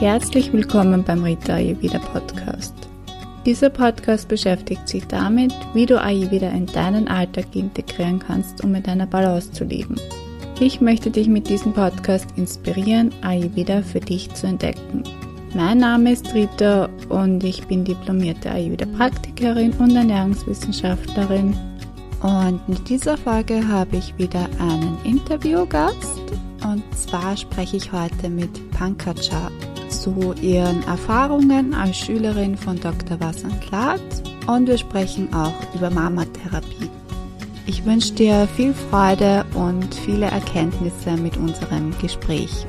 Herzlich willkommen beim Rita Ayurveda Podcast. Dieser Podcast beschäftigt sich damit, wie du Ayurveda in deinen Alltag integrieren kannst, um mit einer Balance zu leben. Ich möchte dich mit diesem Podcast inspirieren, Ayurveda für dich zu entdecken. Mein Name ist Rita und ich bin diplomierte Ayurveda-Praktikerin und Ernährungswissenschaftlerin. Und in dieser Folge habe ich wieder einen Interviewgast. Und zwar spreche ich heute mit Pankaja zu ihren Erfahrungen als Schülerin von Dr. Vasant Lat und wir sprechen auch über Mama-Therapie. Ich wünsche dir viel Freude und viele Erkenntnisse mit unserem Gespräch.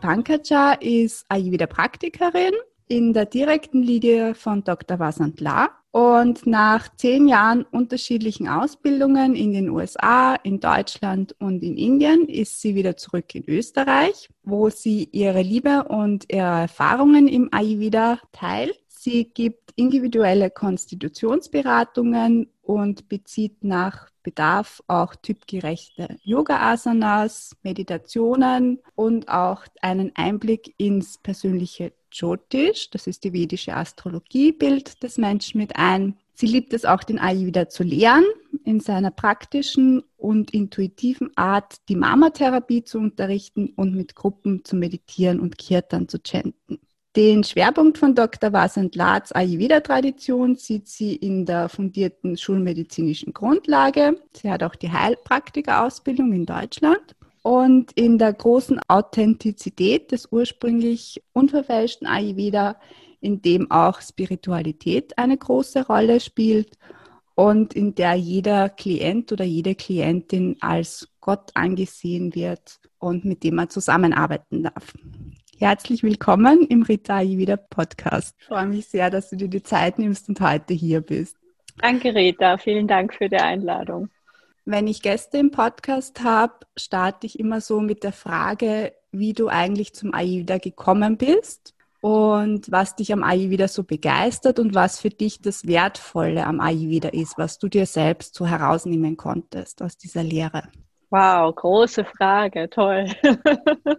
Pankaja ist Ayurveda-Praktikerin in der direkten Linie von Dr. Vasant La und nach zehn Jahren unterschiedlichen Ausbildungen in den USA, in Deutschland und in Indien ist sie wieder zurück in Österreich, wo sie ihre Liebe und ihre Erfahrungen im Ayurveda teilt. Sie gibt individuelle Konstitutionsberatungen und bezieht nach Bedarf auch typgerechte Yoga-Asanas, Meditationen und auch einen Einblick ins persönliche Jyotish, das ist die vedische Astrologiebild des Menschen mit ein. Sie liebt es auch, den Ayurveda zu lehren, in seiner praktischen und intuitiven Art die Mama-Therapie zu unterrichten und mit Gruppen zu meditieren und Kirtan zu chanten. Den Schwerpunkt von Dr. Vasant Latz Ayurveda-Tradition sieht sie in der fundierten schulmedizinischen Grundlage. Sie hat auch die Heilpraktiker-Ausbildung in Deutschland. Und in der großen Authentizität des ursprünglich unverfälschten Ayurveda, in dem auch Spiritualität eine große Rolle spielt und in der jeder Klient oder jede Klientin als Gott angesehen wird und mit dem man zusammenarbeiten darf. Herzlich willkommen im Rita Ayurveda Podcast. Ich freue mich sehr, dass du dir die Zeit nimmst und heute hier bist. Danke, Rita. Vielen Dank für die Einladung. Wenn ich Gäste im Podcast habe, starte ich immer so mit der Frage, wie du eigentlich zum Ayurveda gekommen bist und was dich am Ayurveda so begeistert und was für dich das Wertvolle am Ayurveda ist, was du dir selbst so herausnehmen konntest aus dieser Lehre. Wow, große Frage, toll.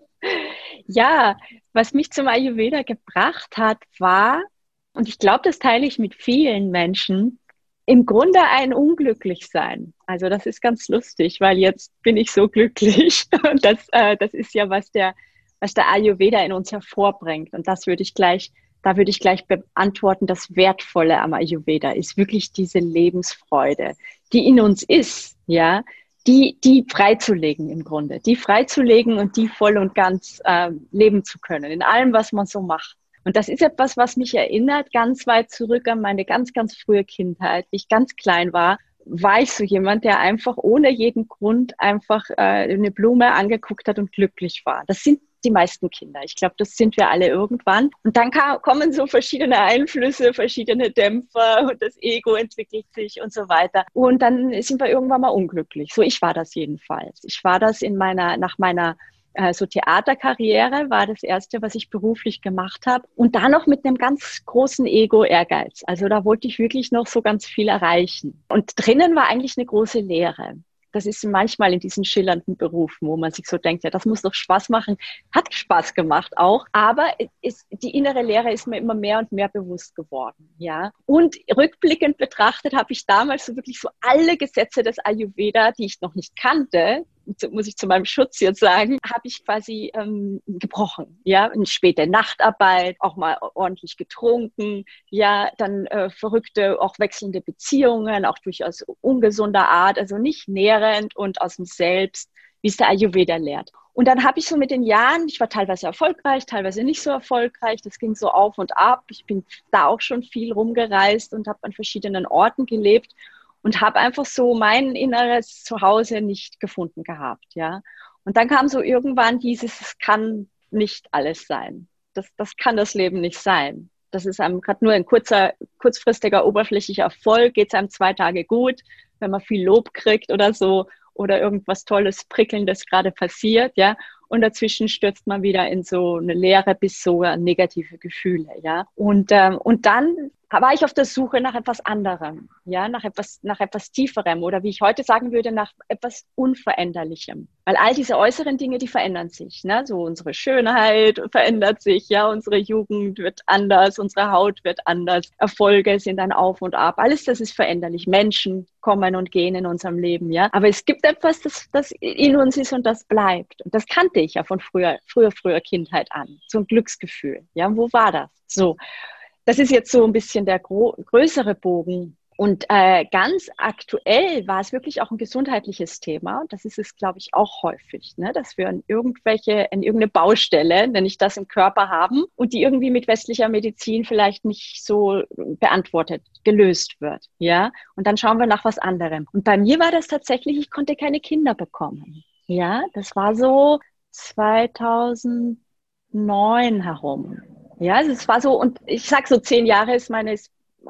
ja, was mich zum Ayurveda gebracht hat, war, und ich glaube, das teile ich mit vielen Menschen, im Grunde ein Unglücklichsein. Also das ist ganz lustig, weil jetzt bin ich so glücklich. Und das, äh, das ist ja, was der, was der Ayurveda in uns hervorbringt. Und das würde ich gleich, da würde ich gleich beantworten, das Wertvolle am Ayurveda ist wirklich diese Lebensfreude, die in uns ist, ja, die, die freizulegen im Grunde, die freizulegen und die voll und ganz äh, leben zu können, in allem, was man so macht. Und das ist etwas, was mich erinnert, ganz weit zurück an meine ganz, ganz frühe Kindheit, wie ich ganz klein war, war ich so jemand, der einfach ohne jeden Grund einfach äh, eine Blume angeguckt hat und glücklich war. Das sind die meisten Kinder. Ich glaube, das sind wir alle irgendwann. Und dann kam, kommen so verschiedene Einflüsse, verschiedene Dämpfer und das Ego entwickelt sich und so weiter. Und dann sind wir irgendwann mal unglücklich. So, ich war das jedenfalls. Ich war das in meiner, nach meiner äh, so Theaterkarriere war das erste, was ich beruflich gemacht habe. Und da noch mit einem ganz großen Ego-Ehrgeiz. Also da wollte ich wirklich noch so ganz viel erreichen. Und drinnen war eigentlich eine große Lehre das ist manchmal in diesen schillernden Berufen, wo man sich so denkt, ja, das muss doch Spaß machen. Hat Spaß gemacht auch, aber ist, die innere Lehre ist mir immer mehr und mehr bewusst geworden, ja. Und rückblickend betrachtet habe ich damals so wirklich so alle Gesetze des Ayurveda, die ich noch nicht kannte, muss ich zu meinem Schutz jetzt sagen, habe ich quasi ähm, gebrochen. Ja, eine späte Nachtarbeit, auch mal ordentlich getrunken, ja, dann äh, verrückte, auch wechselnde Beziehungen, auch durchaus ungesunder Art, also nicht nährend und aus dem Selbst, wie es der Ayurveda lehrt. Und dann habe ich so mit den Jahren, ich war teilweise erfolgreich, teilweise nicht so erfolgreich, das ging so auf und ab. Ich bin da auch schon viel rumgereist und habe an verschiedenen Orten gelebt und habe einfach so mein inneres Zuhause nicht gefunden gehabt, ja. Und dann kam so irgendwann dieses, es kann nicht alles sein. Das, das kann das Leben nicht sein. Das ist einem gerade nur ein kurzer, kurzfristiger, oberflächlicher Erfolg, geht es einem zwei Tage gut, wenn man viel Lob kriegt oder so oder irgendwas Tolles, Prickelndes gerade passiert, ja. Und dazwischen stürzt man wieder in so eine Leere bis sogar negative Gefühle, ja. Und, ähm, und dann war ich auf der Suche nach etwas anderem, ja, nach etwas, nach etwas tieferem oder wie ich heute sagen würde, nach etwas Unveränderlichem. Weil all diese äußeren Dinge, die verändern sich, ne? So unsere Schönheit verändert sich, ja, unsere Jugend wird anders, unsere Haut wird anders, Erfolge sind ein Auf und Ab. Alles das ist veränderlich. Menschen kommen und gehen in unserem Leben, ja. Aber es gibt etwas, das, das in uns ist und das bleibt. Und das kannte ich ja von früher, früher, früher Kindheit an. So ein Glücksgefühl. Ja, wo war das? So. Das ist jetzt so ein bisschen der größere Bogen. Und äh, ganz aktuell war es wirklich auch ein gesundheitliches Thema. Das ist es, glaube ich, auch häufig, ne? dass wir in irgendwelche, in irgendeine Baustelle, wenn ich das im Körper haben und die irgendwie mit westlicher Medizin vielleicht nicht so beantwortet, gelöst wird. Ja, und dann schauen wir nach was anderem. Und bei mir war das tatsächlich, ich konnte keine Kinder bekommen. Ja, das war so 2009 herum. Ja, also es war so, und ich sag so, zehn Jahre ist meine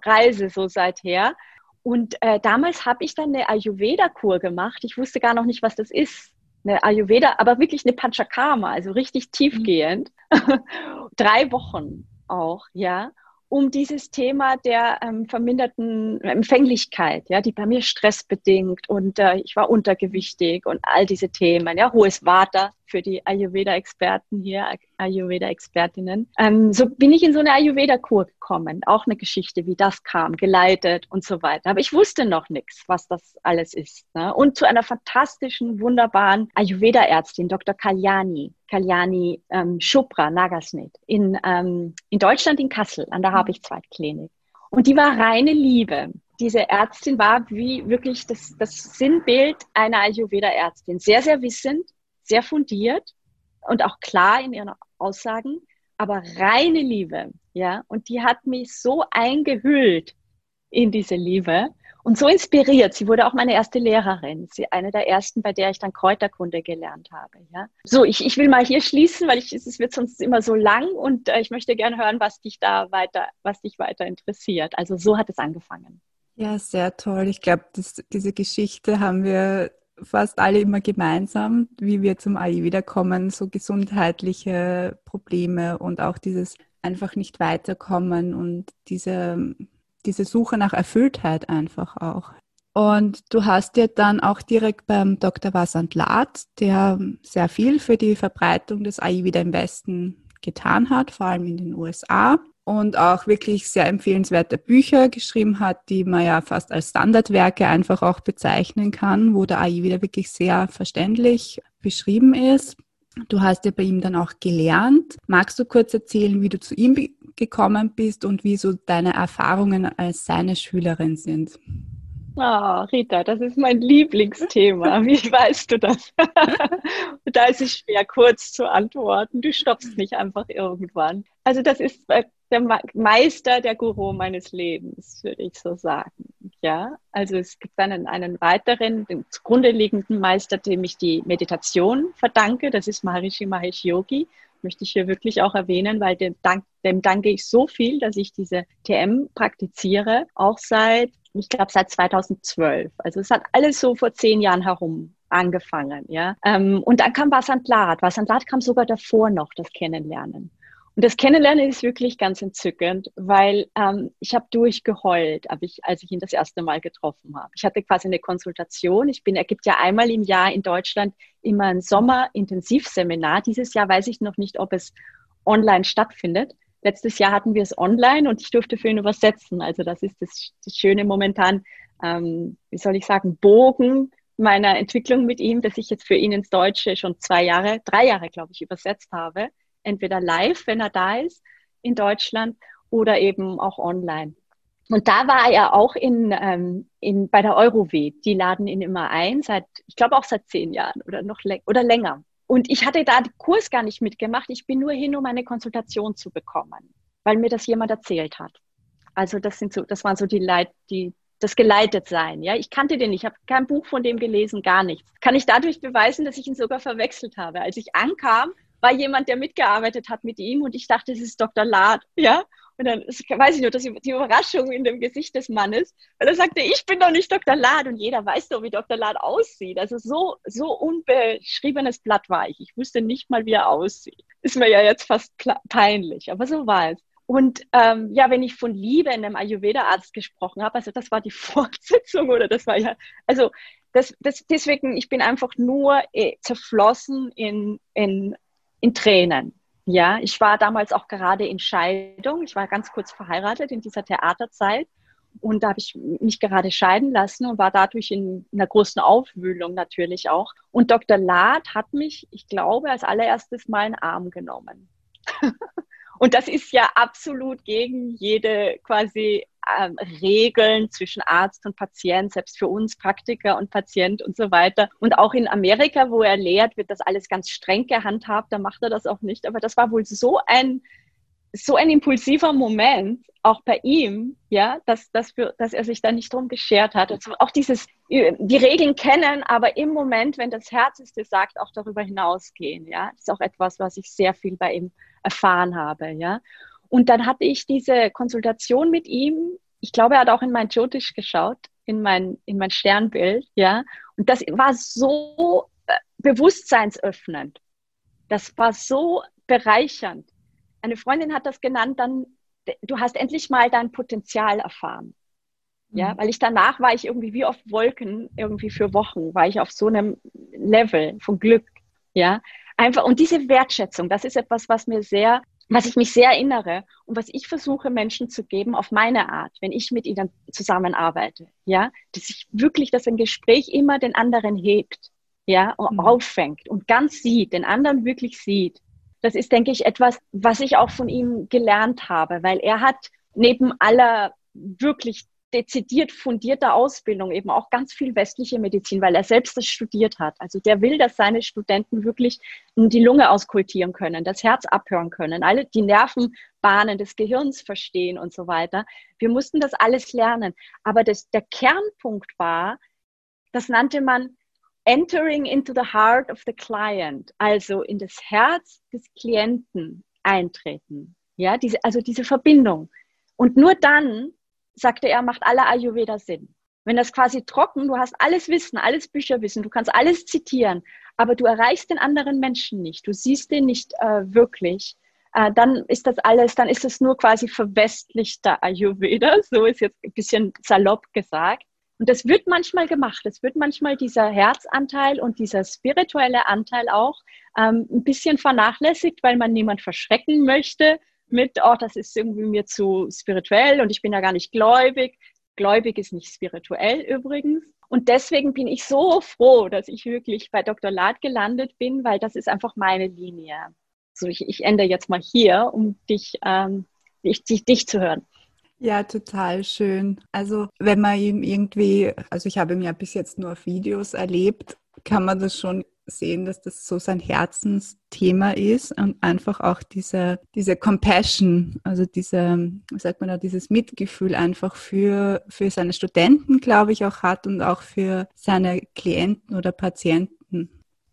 Reise so seither. Und äh, damals habe ich dann eine Ayurveda-Kur gemacht. Ich wusste gar noch nicht, was das ist. Eine Ayurveda, aber wirklich eine Panchakarma, also richtig tiefgehend. Mhm. Drei Wochen auch, ja um dieses Thema der ähm, verminderten Empfänglichkeit, ja, die bei mir stressbedingt und äh, ich war untergewichtig und all diese Themen, ja, hohes Vata für die Ayurveda-Experten hier, Ayurveda-Expertinnen. Ähm, so bin ich in so eine Ayurveda-Kur gekommen, auch eine Geschichte, wie das kam, geleitet und so weiter. Aber ich wusste noch nichts, was das alles ist. Ne? Und zu einer fantastischen, wunderbaren Ayurveda-Ärztin, Dr. Kalyani, Kalyani ähm, Chopra Nagasnet in, ähm, in Deutschland, in Kassel, an der. Habichtszweitklinik. Und die war reine Liebe. Diese Ärztin war wie wirklich das, das Sinnbild einer Ayurveda-Ärztin. Sehr, sehr wissend, sehr fundiert und auch klar in ihren Aussagen, aber reine Liebe, ja. Und die hat mich so eingehüllt in diese Liebe und so inspiriert. Sie wurde auch meine erste Lehrerin. Sie eine der ersten, bei der ich dann Kräuterkunde gelernt habe. Ja. So, ich, ich will mal hier schließen, weil ich, es wird sonst immer so lang und äh, ich möchte gerne hören, was dich da weiter, was dich weiter interessiert. Also so hat es angefangen. Ja, sehr toll. Ich glaube, diese Geschichte haben wir fast alle immer gemeinsam, wie wir zum Ayurveda kommen, so gesundheitliche Probleme und auch dieses einfach nicht weiterkommen und diese, diese Suche nach Erfülltheit einfach auch. Und du hast ja dann auch direkt beim Dr. Vasant Lath, der sehr viel für die Verbreitung des Ayurveda im Westen getan hat, vor allem in den USA und auch wirklich sehr empfehlenswerte Bücher geschrieben hat, die man ja fast als Standardwerke einfach auch bezeichnen kann, wo der Ayurveda wirklich sehr verständlich beschrieben ist. Du hast ja bei ihm dann auch gelernt. Magst du kurz erzählen, wie du zu ihm gekommen bist und wie so deine Erfahrungen als seine Schülerin sind? Oh, Rita, das ist mein Lieblingsthema. Wie weißt du das? da ist es schwer, kurz zu antworten. Du stoppst nicht einfach irgendwann. Also das ist der Meister, der Guru meines Lebens, würde ich so sagen. Ja, also es gibt einen, einen weiteren, den zugrunde liegenden Meister, dem ich die Meditation verdanke. Das ist Maharishi Mahesh Yogi. Möchte ich hier wirklich auch erwähnen, weil dem, dank, dem danke ich so viel, dass ich diese TM praktiziere, auch seit ich glaube seit 2012. Also es hat alles so vor zehn Jahren herum angefangen, ja. Ähm, und dann kam Vasantlat. Vasantlat kam sogar davor noch, das Kennenlernen. Und das Kennenlernen ist wirklich ganz entzückend, weil ähm, ich habe durchgeheult, hab ich, als ich ihn das erste Mal getroffen habe. Ich hatte quasi eine Konsultation. Ich bin, er gibt ja einmal im Jahr in Deutschland immer ein Sommerintensivseminar. Dieses Jahr weiß ich noch nicht, ob es online stattfindet. Letztes Jahr hatten wir es online und ich durfte für ihn übersetzen. Also das ist das, das Schöne momentan, ähm, wie soll ich sagen, Bogen meiner Entwicklung mit ihm, dass ich jetzt für ihn ins Deutsche schon zwei Jahre, drei Jahre, glaube ich, übersetzt habe. Entweder live, wenn er da ist in Deutschland, oder eben auch online. Und da war er auch in, ähm, in, bei der Eurowe. Die laden ihn immer ein, seit, ich glaube auch seit zehn Jahren oder noch oder länger. Und ich hatte da den Kurs gar nicht mitgemacht. Ich bin nur hin, um eine Konsultation zu bekommen, weil mir das jemand erzählt hat. Also das sind so, das waren so die Leit, die, das geleitet sein. Ja, ich kannte den ich habe kein Buch von dem gelesen, gar nichts. Kann ich dadurch beweisen, dass ich ihn sogar verwechselt habe. Als ich ankam, war jemand, der mitgearbeitet hat mit ihm und ich dachte, es ist Dr. Lad, ja. Und dann weiß ich nur, dass die Überraschung in dem Gesicht des Mannes, weil er sagte, ich bin doch nicht Dr. Lad und jeder weiß doch, wie Dr. Lad aussieht. Also so, so unbeschriebenes Blatt war ich. Ich wusste nicht mal, wie er aussieht. Ist mir ja jetzt fast peinlich, aber so war es. Und ähm, ja, wenn ich von Liebe in einem Ayurveda-Arzt gesprochen habe, also das war die Fortsetzung oder das war ja, also das, das, deswegen, ich bin einfach nur äh, zerflossen in, in, in Tränen. Ja, ich war damals auch gerade in Scheidung. Ich war ganz kurz verheiratet in dieser Theaterzeit. Und da habe ich mich gerade scheiden lassen und war dadurch in einer großen Aufwühlung natürlich auch. Und Dr. Lad hat mich, ich glaube, als allererstes mal in den Arm genommen. und das ist ja absolut gegen jede quasi ähm, Regeln zwischen Arzt und Patient, selbst für uns Praktiker und Patient und so weiter. Und auch in Amerika, wo er lehrt, wird das alles ganz streng gehandhabt. Da macht er das auch nicht. Aber das war wohl so ein so ein impulsiver Moment, auch bei ihm, ja, dass, dass, wir, dass er sich da nicht drum geschert hat. Also auch dieses, die Regeln kennen, aber im Moment, wenn das Herz es dir sagt, auch darüber hinausgehen, ja. Das ist auch etwas, was ich sehr viel bei ihm erfahren habe, ja. Und dann hatte ich diese Konsultation mit ihm. Ich glaube, er hat auch in mein Jyotish geschaut, in mein, in mein Sternbild, ja. Und das war so äh, bewusstseinsöffnend. Das war so bereichernd eine Freundin hat das genannt, dann, du hast endlich mal dein Potenzial erfahren. Ja, mhm. weil ich danach war ich irgendwie wie auf Wolken, irgendwie für Wochen, war ich auf so einem Level von Glück. Ja, einfach, und diese Wertschätzung, das ist etwas, was mir sehr, was ich mich sehr erinnere und was ich versuche, Menschen zu geben auf meine Art, wenn ich mit ihnen zusammenarbeite. Ja, dass ich wirklich, dass ein Gespräch immer den anderen hebt. Ja, und mhm. auffängt und ganz sieht, den anderen wirklich sieht das ist, denke ich, etwas, was ich auch von ihm gelernt habe, weil er hat neben aller wirklich dezidiert fundierter Ausbildung eben auch ganz viel westliche Medizin, weil er selbst das studiert hat. Also der will, dass seine Studenten wirklich die Lunge auskultieren können, das Herz abhören können, alle die Nervenbahnen des Gehirns verstehen und so weiter. Wir mussten das alles lernen. Aber das, der Kernpunkt war, das nannte man entering into the heart of the client, also in das Herz des Klienten eintreten. Ja, diese, also diese Verbindung. Und nur dann, sagte er, macht alle Ayurveda Sinn. Wenn das quasi trocken, du hast alles Wissen, alles Bücherwissen, du kannst alles zitieren, aber du erreichst den anderen Menschen nicht, du siehst den nicht äh, wirklich, äh, dann ist das alles, dann ist es nur quasi verwestlichter Ayurveda, so ist jetzt ein bisschen salopp gesagt. Und das wird manchmal gemacht. Es wird manchmal dieser Herzanteil und dieser spirituelle Anteil auch ähm, ein bisschen vernachlässigt, weil man niemand verschrecken möchte mit, oh, das ist irgendwie mir zu spirituell und ich bin ja gar nicht gläubig. Gläubig ist nicht spirituell übrigens. Und deswegen bin ich so froh, dass ich wirklich bei Dr. Lad gelandet bin, weil das ist einfach meine Linie. So, ich, ich ende jetzt mal hier, um dich, ähm, dich, dich, dich zu hören. Ja, total schön. Also wenn man ihm irgendwie, also ich habe ihn ja bis jetzt nur auf Videos erlebt, kann man das schon sehen, dass das so sein Herzensthema ist und einfach auch diese, diese Compassion, also diese, wie sagt man da, dieses Mitgefühl einfach für, für seine Studenten, glaube ich, auch hat und auch für seine Klienten oder Patienten.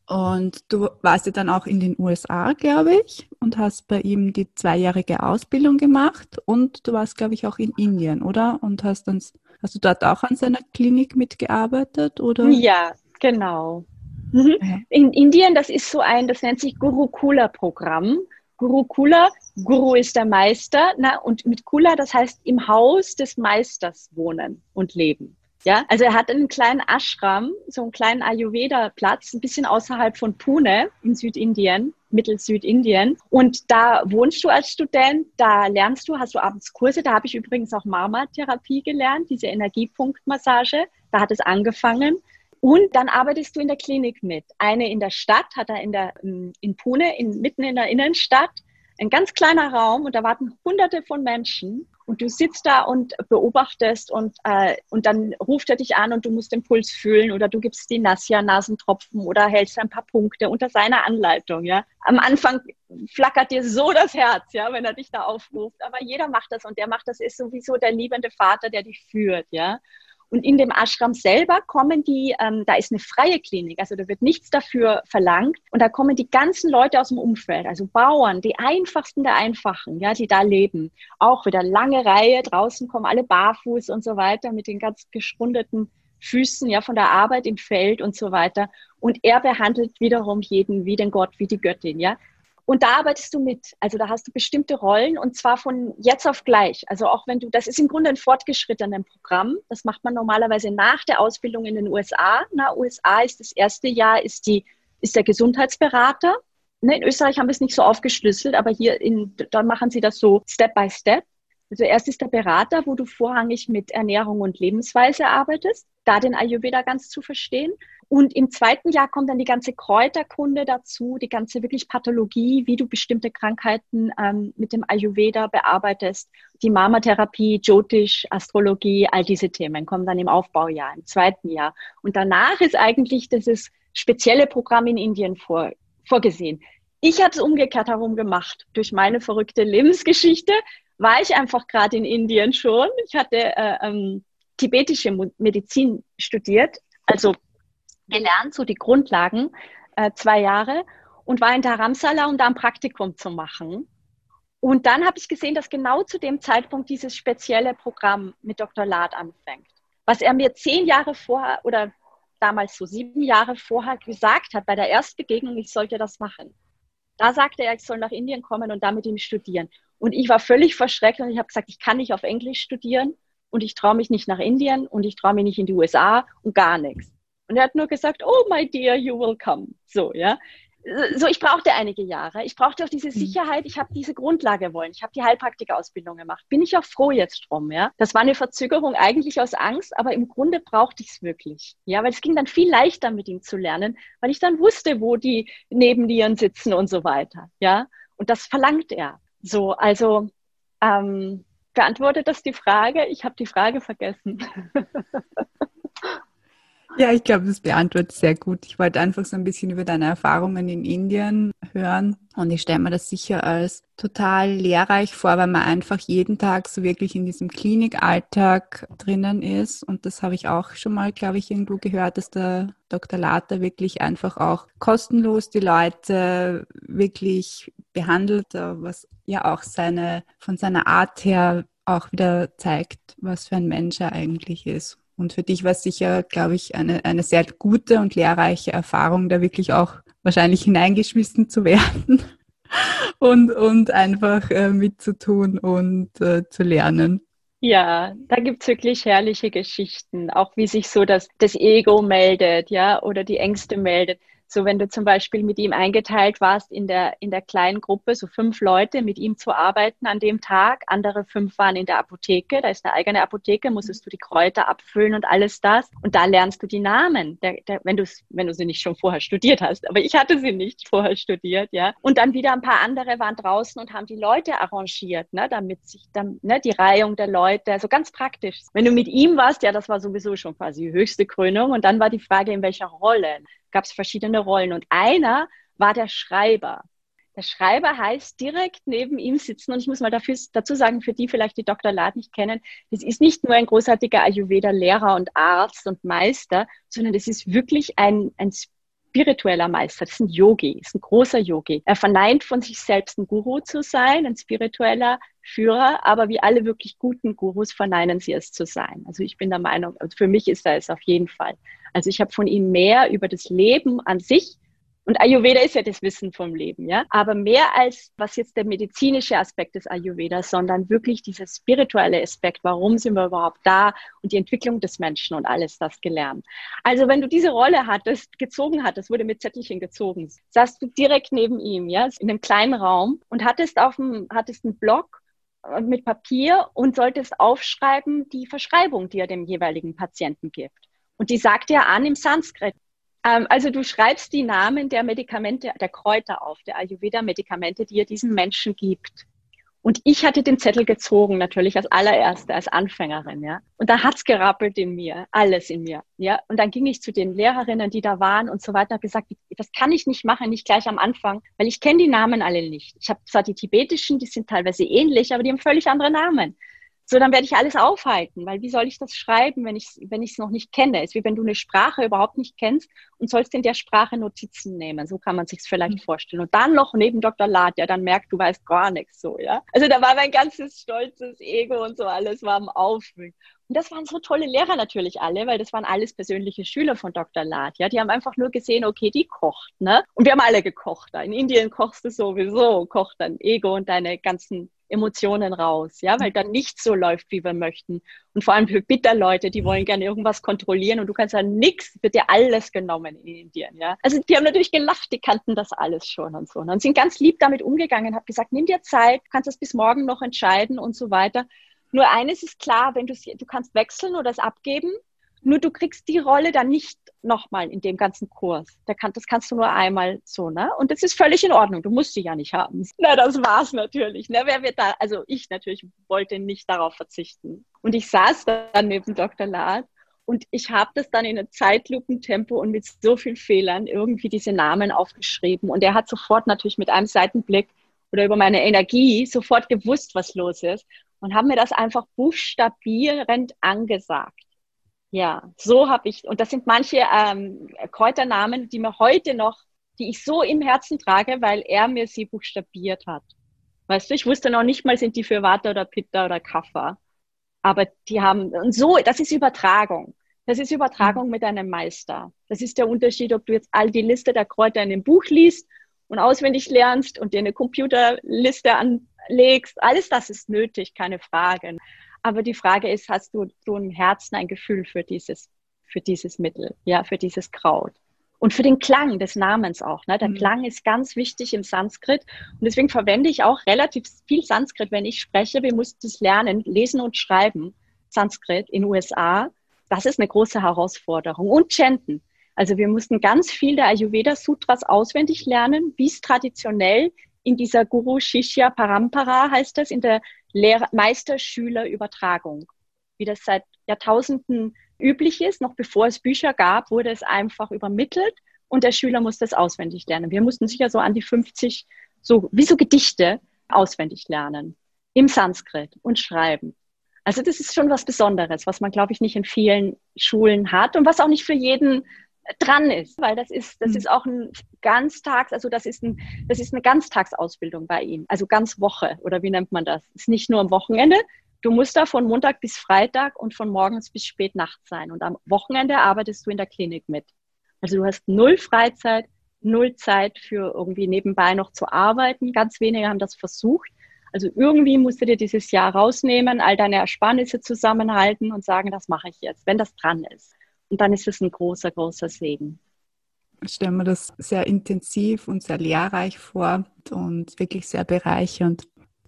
Und du warst ja dann auch in den USA, glaube ich, und hast bei ihm die zweijährige Ausbildung gemacht. Und du warst, glaube ich, auch in Indien, oder? Und hast dann, hast du dort auch an seiner Klinik mitgearbeitet, oder? Ja, genau. Mhm. In Indien, das ist so ein, das nennt sich Gurukula-Programm. Gurukula, Guru ist der Meister, na, und mit Kula, das heißt im Haus des Meisters wohnen und leben. Ja, also er hat einen kleinen Ashram, so einen kleinen Ayurveda-Platz, ein bisschen außerhalb von Pune in Südindien, Mittelsüdindien. Und da wohnst du als Student, da lernst du, hast du abends Kurse. Da habe ich übrigens auch Marma-Therapie gelernt, diese Energiepunktmassage. Da hat es angefangen. Und dann arbeitest du in der Klinik mit. Eine in der Stadt, hat er in der, in Pune, in, mitten in der Innenstadt ein ganz kleiner Raum und da warten hunderte von Menschen und du sitzt da und beobachtest und, äh, und dann ruft er dich an und du musst den Puls fühlen oder du gibst die Nassia Nasentropfen oder hältst ein paar Punkte unter seiner Anleitung, ja. Am Anfang flackert dir so das Herz, ja, wenn er dich da aufruft, aber jeder macht das und der macht das ist sowieso der liebende Vater, der dich führt, ja. Und in dem Ashram selber kommen die, ähm, da ist eine freie Klinik, also da wird nichts dafür verlangt. Und da kommen die ganzen Leute aus dem Umfeld, also Bauern, die einfachsten der Einfachen, ja, die da leben. Auch wieder lange Reihe, draußen kommen alle barfuß und so weiter mit den ganz geschrundeten Füßen, ja, von der Arbeit im Feld und so weiter. Und er behandelt wiederum jeden wie den Gott, wie die Göttin, ja. Und da arbeitest du mit. Also da hast du bestimmte Rollen und zwar von jetzt auf gleich. Also auch wenn du, das ist im Grunde ein fortgeschrittenes Programm. Das macht man normalerweise nach der Ausbildung in den USA. Na, USA ist das erste Jahr, ist die, ist der Gesundheitsberater. Ne, in Österreich haben wir es nicht so aufgeschlüsselt, aber hier in, da machen sie das so Step by Step. Also erst ist der Berater, wo du vorrangig mit Ernährung und Lebensweise arbeitest, da den Ayurveda ganz zu verstehen. Und im zweiten Jahr kommt dann die ganze Kräuterkunde dazu, die ganze wirklich Pathologie, wie du bestimmte Krankheiten ähm, mit dem Ayurveda bearbeitest. Die Mama-Therapie, Jyotish, Astrologie, all diese Themen kommen dann im Aufbaujahr, im zweiten Jahr. Und danach ist eigentlich dieses spezielle Programm in Indien vor, vorgesehen. Ich habe es umgekehrt herum gemacht. Durch meine verrückte Lebensgeschichte war ich einfach gerade in Indien schon. Ich hatte äh, ähm, tibetische Medizin studiert, also gelernt, so die Grundlagen, äh, zwei Jahre und war in Dharamsala, um da ein Praktikum zu machen. Und dann habe ich gesehen, dass genau zu dem Zeitpunkt dieses spezielle Programm mit Dr. Lad anfängt. Was er mir zehn Jahre vorher oder damals so sieben Jahre vorher gesagt hat, bei der Erstbegegnung, ich sollte das machen. Da sagte er, ich soll nach Indien kommen und da mit ihm studieren. Und ich war völlig verschreckt und ich habe gesagt, ich kann nicht auf Englisch studieren und ich traue mich nicht nach Indien und ich traue mich nicht in die USA und gar nichts. Und er hat nur gesagt, oh my dear, you will come. So, ja. So, ich brauchte einige Jahre. Ich brauchte auch diese mhm. Sicherheit. Ich habe diese Grundlage wollen. Ich habe die Heilpraktika-Ausbildung gemacht. Bin ich auch froh jetzt drum, ja. Das war eine Verzögerung eigentlich aus Angst, aber im Grunde brauchte ich es wirklich. Ja, weil es ging dann viel leichter mit ihm zu lernen, weil ich dann wusste, wo die Nebennieren sitzen und so weiter. Ja. Und das verlangt er. So, also, ähm, beantwortet das die Frage? Ich habe die Frage vergessen. Ja, ich glaube, das beantwortet sehr gut. Ich wollte einfach so ein bisschen über deine Erfahrungen in Indien hören und ich stelle mir das sicher als total lehrreich vor, weil man einfach jeden Tag so wirklich in diesem Klinikalltag drinnen ist und das habe ich auch schon mal, glaube ich, irgendwo gehört, dass der Dr. Later wirklich einfach auch kostenlos die Leute wirklich behandelt, was ja auch seine, von seiner Art her auch wieder zeigt, was für ein Mensch er eigentlich ist. Und für dich war es sicher, glaube ich, eine, eine sehr gute und lehrreiche Erfahrung, da wirklich auch wahrscheinlich hineingeschmissen zu werden und, und einfach äh, mitzutun und äh, zu lernen. Ja, da gibt's wirklich herrliche Geschichten, auch wie sich so das, das Ego meldet, ja, oder die Ängste meldet. So, wenn du zum Beispiel mit ihm eingeteilt warst in der, in der kleinen Gruppe, so fünf Leute mit ihm zu arbeiten an dem Tag, andere fünf waren in der Apotheke, da ist eine eigene Apotheke, musstest du die Kräuter abfüllen und alles das. Und da lernst du die Namen, der, der, wenn, du wenn du sie nicht schon vorher studiert hast. Aber ich hatte sie nicht vorher studiert, ja. Und dann wieder ein paar andere waren draußen und haben die Leute arrangiert, ne, damit sich dann, ne, die Reihung der Leute, also ganz praktisch. Wenn du mit ihm warst, ja, das war sowieso schon quasi die höchste Krönung. Und dann war die Frage, in welcher Rolle gab es verschiedene Rollen. Und einer war der Schreiber. Der Schreiber heißt direkt neben ihm sitzen. Und ich muss mal dafür, dazu sagen, für die vielleicht die Dr. Lad nicht kennen, das ist nicht nur ein großartiger Ayurveda-Lehrer und Arzt und Meister, sondern das ist wirklich ein, ein spiritueller Meister. Das ist ein Yogi, ist ein großer Yogi. Er verneint von sich selbst ein Guru zu sein, ein spiritueller Führer, aber wie alle wirklich guten Gurus verneinen sie es zu sein. Also ich bin der Meinung, für mich ist er es auf jeden Fall. Also ich habe von ihm mehr über das Leben an sich und Ayurveda ist ja das Wissen vom Leben, ja. Aber mehr als was jetzt der medizinische Aspekt des Ayurveda, sondern wirklich dieser spirituelle Aspekt. Warum sind wir überhaupt da? Und die Entwicklung des Menschen und alles das gelernt. Also wenn du diese Rolle hattest, gezogen hattest, wurde mit Zettelchen gezogen, saßt du direkt neben ihm, ja, in einem kleinen Raum und hattest auf dem, hattest einen Block äh, mit Papier und solltest aufschreiben die Verschreibung, die er dem jeweiligen Patienten gibt. Und die sagt er an im Sanskrit. Ähm, also du schreibst die Namen der Medikamente, der Kräuter auf, der Ayurveda-Medikamente, die er diesen Menschen gibt. Und ich hatte den Zettel gezogen, natürlich als allererste, als Anfängerin, ja. Und da hat's gerappelt in mir, alles in mir, ja. Und dann ging ich zu den Lehrerinnen, die da waren und so weiter, habe gesagt, das kann ich nicht machen, nicht gleich am Anfang, weil ich kenne die Namen alle nicht. Ich habe zwar die tibetischen, die sind teilweise ähnlich, aber die haben völlig andere Namen. So, dann werde ich alles aufhalten, weil wie soll ich das schreiben, wenn ich es wenn noch nicht kenne? Es ist wie wenn du eine Sprache überhaupt nicht kennst und sollst in der Sprache Notizen nehmen. So kann man sich vielleicht mhm. vorstellen. Und dann noch neben Dr. Lad, der dann merkt, du weißt gar nichts so, ja. Also da war mein ganzes stolzes Ego und so alles war am Aufwühlen. Und das waren so tolle Lehrer natürlich alle, weil das waren alles persönliche Schüler von Dr. Lad. Ja, die haben einfach nur gesehen, okay, die kocht, ne? Und wir haben alle gekocht. Da. In Indien kochst du sowieso, kocht dein Ego und deine ganzen Emotionen raus, ja, weil dann nichts so läuft, wie wir möchten. Und vor allem für Bitterleute, die wollen gerne irgendwas kontrollieren und du kannst ja nichts, wird dir alles genommen in Indien, ja. Also die haben natürlich gelacht, die kannten das alles schon und so. Und sind ganz lieb damit umgegangen, habe gesagt, nimm dir Zeit, kannst das bis morgen noch entscheiden und so weiter. Nur eines ist klar, wenn du du kannst wechseln oder es abgeben, nur du kriegst die Rolle dann nicht nochmal in dem ganzen Kurs. Das kannst du nur einmal so, ne? Und das ist völlig in Ordnung. Du musst sie ja nicht haben. Na, das war's natürlich. Ne? Wer wird da, also ich natürlich wollte nicht darauf verzichten. Und ich saß dann neben Dr. Lad und ich habe das dann in einem Zeitlupentempo und mit so vielen Fehlern irgendwie diese Namen aufgeschrieben. Und er hat sofort natürlich mit einem Seitenblick oder über meine Energie sofort gewusst, was los ist und haben mir das einfach buchstabierend angesagt. Ja, so habe ich, und das sind manche ähm, Kräuternamen, die mir heute noch, die ich so im Herzen trage, weil er mir sie buchstabiert hat. Weißt du, ich wusste noch nicht mal, sind die für Vata oder Pitta oder Kapha. Aber die haben, und so, das ist Übertragung. Das ist Übertragung mit einem Meister. Das ist der Unterschied, ob du jetzt all die Liste der Kräuter in dem Buch liest und auswendig lernst und dir eine Computerliste anlegst. Alles das ist nötig, keine Frage. Aber die Frage ist, hast du so im Herzen ein Gefühl für dieses, für dieses Mittel, ja, für dieses Kraut? Und für den Klang des Namens auch. Ne? Der mhm. Klang ist ganz wichtig im Sanskrit. Und deswegen verwende ich auch relativ viel Sanskrit, wenn ich spreche. Wir mussten das lernen, lesen und schreiben. Sanskrit in USA. Das ist eine große Herausforderung. Und Chanten. Also wir mussten ganz viel der Ayurveda Sutras auswendig lernen, wie es traditionell in dieser Guru Shishya Parampara heißt das, in der Meister-Schüler-Übertragung. Wie das seit Jahrtausenden üblich ist, noch bevor es Bücher gab, wurde es einfach übermittelt und der Schüler musste es auswendig lernen. Wir mussten sicher so an die 50, so wie so Gedichte auswendig lernen im Sanskrit und schreiben. Also das ist schon was Besonderes, was man, glaube ich, nicht in vielen Schulen hat und was auch nicht für jeden dran ist, weil das ist, das mhm. ist auch ein Ganztags, also das ist, ein, das ist eine Ganztagsausbildung bei ihm, also ganz Woche oder wie nennt man das? Ist nicht nur am Wochenende. Du musst da von Montag bis Freitag und von morgens bis spät Nacht sein und am Wochenende arbeitest du in der Klinik mit. Also du hast null Freizeit, null Zeit für irgendwie nebenbei noch zu arbeiten. Ganz wenige haben das versucht. Also irgendwie musst du dir dieses Jahr rausnehmen, all deine Ersparnisse zusammenhalten und sagen, das mache ich jetzt, wenn das dran ist. Und dann ist es ein großer, großer Segen. Ich stelle mir das sehr intensiv und sehr lehrreich vor und wirklich sehr bereichernd.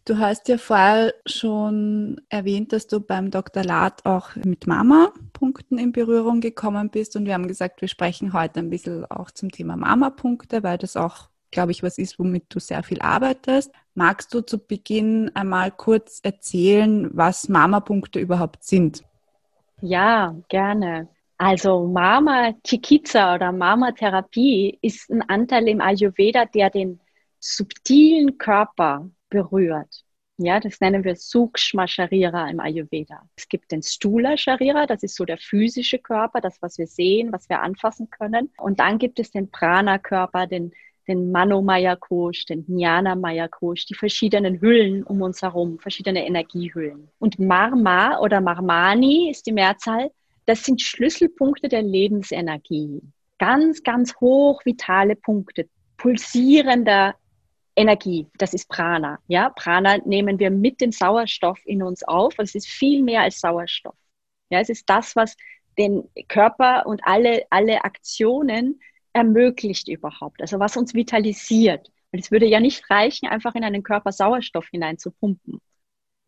Du hast ja vorher schon erwähnt, dass du beim Dr. Lad auch mit Mama-Punkten in Berührung gekommen bist. Und wir haben gesagt, wir sprechen heute ein bisschen auch zum Thema Mama-Punkte, weil das auch, glaube ich, was ist, womit du sehr viel arbeitest. Magst du zu Beginn einmal kurz erzählen, was Mama-Punkte überhaupt sind? Ja, gerne. Also Mama Chikiza oder Mama Therapie ist ein Anteil im Ayurveda, der den subtilen Körper berührt. Ja, das nennen wir Sukshma Sharira im Ayurveda. Es gibt den Stula Sharira, das ist so der physische Körper, das, was wir sehen, was wir anfassen können. Und dann gibt es den Prana Körper, den, den Manomaya Kosh, den Jnana Maya Kosh, die verschiedenen Hüllen um uns herum, verschiedene Energiehüllen. Und Marma oder Marmani ist die Mehrzahl das sind Schlüsselpunkte der Lebensenergie. Ganz, ganz hoch vitale Punkte, pulsierender Energie. Das ist Prana. Ja, Prana nehmen wir mit dem Sauerstoff in uns auf. Es ist viel mehr als Sauerstoff. Ja, es ist das, was den Körper und alle, alle Aktionen ermöglicht überhaupt. Also was uns vitalisiert. Und es würde ja nicht reichen, einfach in einen Körper Sauerstoff hineinzupumpen.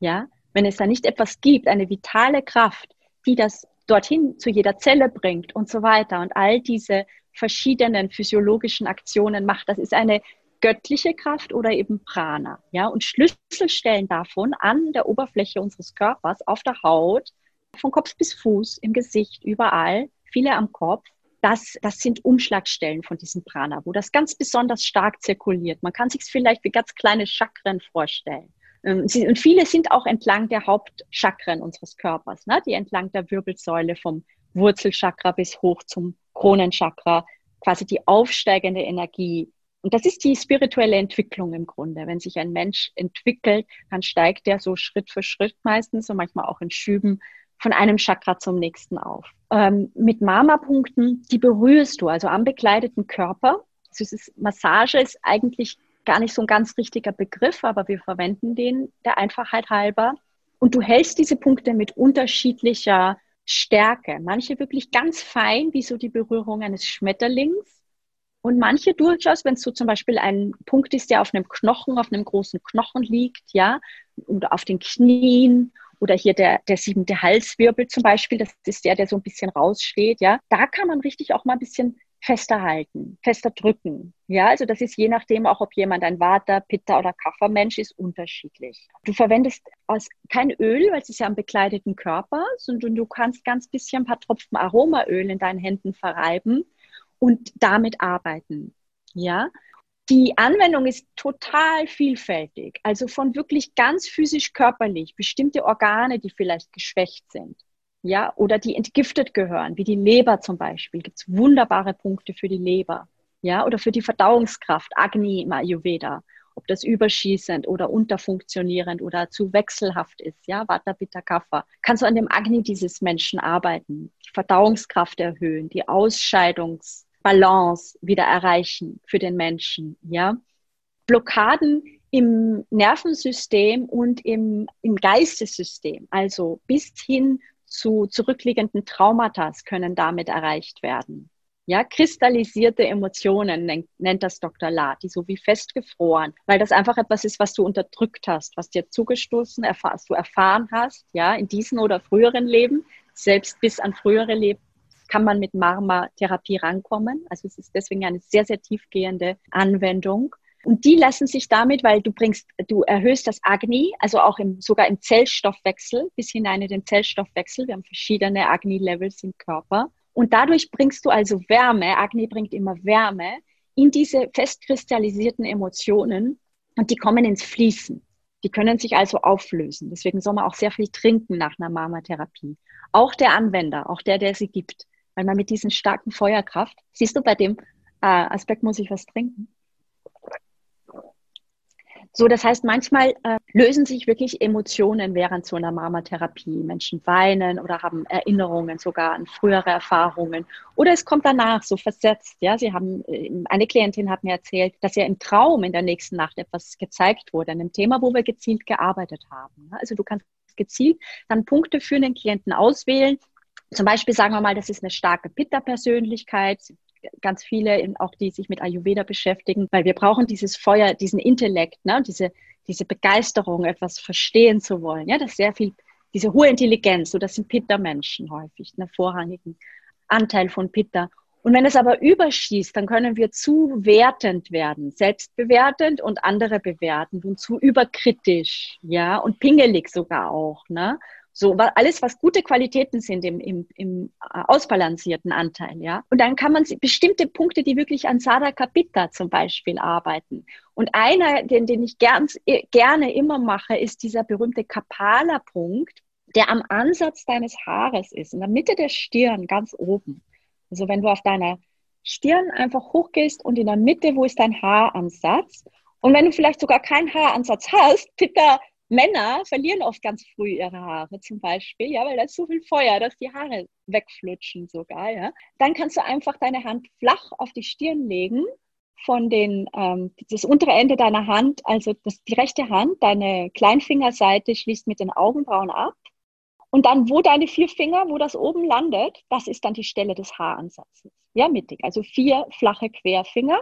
Ja, wenn es da nicht etwas gibt, eine vitale Kraft, die das dorthin zu jeder Zelle bringt und so weiter und all diese verschiedenen physiologischen Aktionen macht. Das ist eine göttliche Kraft oder eben Prana. Ja, und Schlüsselstellen davon an der Oberfläche unseres Körpers, auf der Haut, von Kopf bis Fuß, im Gesicht, überall, viele am Kopf. Das, das sind Umschlagstellen von diesem Prana, wo das ganz besonders stark zirkuliert. Man kann sich es vielleicht wie ganz kleine Chakren vorstellen. Ähm, und viele sind auch entlang der Hauptchakren unseres Körpers, ne? die entlang der Wirbelsäule vom Wurzelchakra bis hoch zum Kronenchakra, quasi die aufsteigende Energie. Und das ist die spirituelle Entwicklung im Grunde. Wenn sich ein Mensch entwickelt, dann steigt er so Schritt für Schritt meistens und manchmal auch in Schüben von einem Chakra zum nächsten auf. Ähm, mit Mama-Punkten, die berührst du, also am bekleideten Körper. Das ist, Massage ist eigentlich gar nicht so ein ganz richtiger Begriff, aber wir verwenden den der Einfachheit halber. Und du hältst diese Punkte mit unterschiedlicher Stärke. Manche wirklich ganz fein, wie so die Berührung eines Schmetterlings. Und manche durchaus, wenn es so zum Beispiel ein Punkt ist, der auf einem Knochen, auf einem großen Knochen liegt, ja, oder auf den Knien oder hier der, der siebente Halswirbel zum Beispiel, das ist der, der so ein bisschen raussteht, ja, da kann man richtig auch mal ein bisschen fester halten, fester drücken. Ja, also das ist je nachdem auch, ob jemand ein Vata, Pitta oder Kapha-Mensch ist, unterschiedlich. Du verwendest aus, kein Öl, weil es ist ja am bekleideten Körper, sondern du kannst ganz bisschen ein paar Tropfen Aromaöl in deinen Händen verreiben und damit arbeiten. Ja, die Anwendung ist total vielfältig, also von wirklich ganz physisch körperlich, bestimmte Organe, die vielleicht geschwächt sind, ja, oder die entgiftet gehören, wie die Leber zum Beispiel, gibt es wunderbare Punkte für die Leber, ja, oder für die Verdauungskraft, Agni im Ayurveda, ob das überschießend oder unterfunktionierend oder zu wechselhaft ist, ja, Vata, Pitta, Kapha, kannst du an dem Agni dieses Menschen arbeiten, die Verdauungskraft erhöhen, die Ausscheidungs Balance wieder erreichen für den Menschen, ja. Blockaden im Nervensystem und im, im Geistessystem, also bis hin zu zurückliegenden Traumata können damit erreicht werden. Ja, kristallisierte Emotionen nennt, nennt das Dr. La, die so wie festgefroren, weil das einfach etwas ist, was du unterdrückt hast, was dir zugestoßen, erfahr, du erfahren hast, ja, in diesen oder früheren Leben, selbst bis an frühere Leben, kann man mit Marma-Therapie rankommen. Also es ist deswegen eine sehr, sehr tiefgehende Anwendung. Und die lassen sich damit, weil du bringst, du erhöhst das Agni, also auch im, sogar im Zellstoffwechsel, bis hinein in den Zellstoffwechsel. Wir haben verschiedene Agni-Levels im Körper. Und dadurch bringst du also Wärme, Agni bringt immer Wärme, in diese festkristallisierten Emotionen und die kommen ins Fließen. Die können sich also auflösen. Deswegen soll man auch sehr viel trinken nach einer Marma-Therapie. Auch der Anwender, auch der, der sie gibt weil man mit diesen starken Feuerkraft, siehst du, bei dem äh, Aspekt muss ich was trinken. So, das heißt, manchmal äh, lösen sich wirklich Emotionen während so einer Marmatherapie. Menschen weinen oder haben Erinnerungen sogar an frühere Erfahrungen. Oder es kommt danach so versetzt. Ja, sie haben, äh, eine Klientin hat mir erzählt, dass ihr im Traum in der nächsten Nacht etwas gezeigt wurde, an einem Thema, wo wir gezielt gearbeitet haben. Also du kannst gezielt dann Punkte für den Klienten auswählen, zum Beispiel sagen wir mal, das ist eine starke Pitta-Persönlichkeit, ganz viele, auch die sich mit Ayurveda beschäftigen, weil wir brauchen dieses Feuer, diesen Intellekt, ne, diese, diese Begeisterung, etwas verstehen zu wollen. Ja, das sehr viel, diese hohe Intelligenz, so das sind Pitta-Menschen häufig, einen vorrangigen Anteil von Pitta. Und wenn es aber überschießt, dann können wir zu wertend werden, selbstbewertend und andere bewertend und zu überkritisch, ja, und pingelig sogar auch, ne? So, alles, was gute Qualitäten sind im, im, im äh, ausbalancierten Anteil, ja. Und dann kann man bestimmte Punkte, die wirklich an Sada Kapita zum Beispiel arbeiten. Und einer, den, den ich gern, gerne immer mache, ist dieser berühmte Kapala-Punkt, der am Ansatz deines Haares ist, in der Mitte der Stirn, ganz oben. Also wenn du auf deiner Stirn einfach hochgehst und in der Mitte, wo ist dein Haaransatz? Und wenn du vielleicht sogar keinen Haaransatz hast, Pitta Männer verlieren oft ganz früh ihre Haare zum Beispiel, ja, weil da ist so viel Feuer, dass die Haare wegflutschen sogar, ja. Dann kannst du einfach deine Hand flach auf die Stirn legen, von den, ähm, das untere Ende deiner Hand, also das, die rechte Hand, deine Kleinfingerseite schließt mit den Augenbrauen ab. Und dann, wo deine vier Finger, wo das oben landet, das ist dann die Stelle des Haaransatzes. Ja, mittig. Also vier flache Querfinger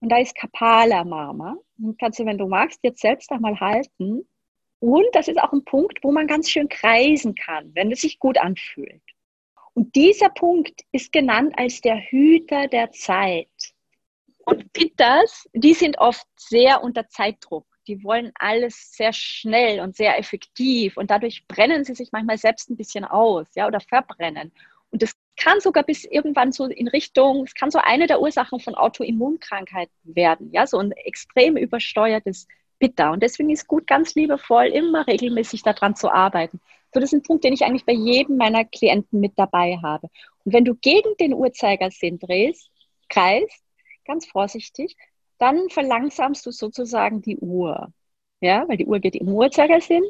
und da ist Kapala Marma. Und kannst du, wenn du magst, jetzt selbst einmal halten. Und das ist auch ein Punkt, wo man ganz schön kreisen kann, wenn es sich gut anfühlt. Und dieser Punkt ist genannt als der Hüter der Zeit. Und Pittas, die sind oft sehr unter Zeitdruck. Die wollen alles sehr schnell und sehr effektiv und dadurch brennen sie sich manchmal selbst ein bisschen aus, ja, oder verbrennen. Und das kann sogar bis irgendwann so in Richtung, es kann so eine der Ursachen von Autoimmunkrankheiten werden, ja, so ein extrem übersteuertes Pitta. Und deswegen ist gut, ganz liebevoll, immer regelmäßig daran zu arbeiten. So, das ist ein Punkt, den ich eigentlich bei jedem meiner Klienten mit dabei habe. Und wenn du gegen den Uhrzeigersinn drehst, kreist, ganz vorsichtig, dann verlangsamst du sozusagen die Uhr. Ja, weil die Uhr geht im Uhrzeigersinn.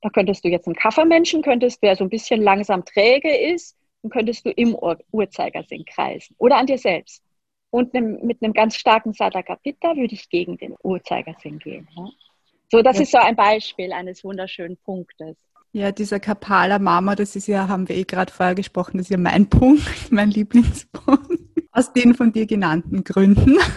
Da könntest du jetzt einen Kaffermenschen, könntest, der so ein bisschen langsam träge ist, dann könntest du im Ur Uhrzeigersinn kreisen oder an dir selbst. Und mit einem ganz starken Sadakapita würde ich gegen den Uhrzeigersinn gehen. Ja? So, das ja. ist so ein Beispiel eines wunderschönen Punktes. Ja, dieser Kapala Mama, das ist ja, haben wir eh gerade vorher gesprochen, das ist ja mein Punkt, mein Lieblingspunkt. Aus den von dir genannten Gründen.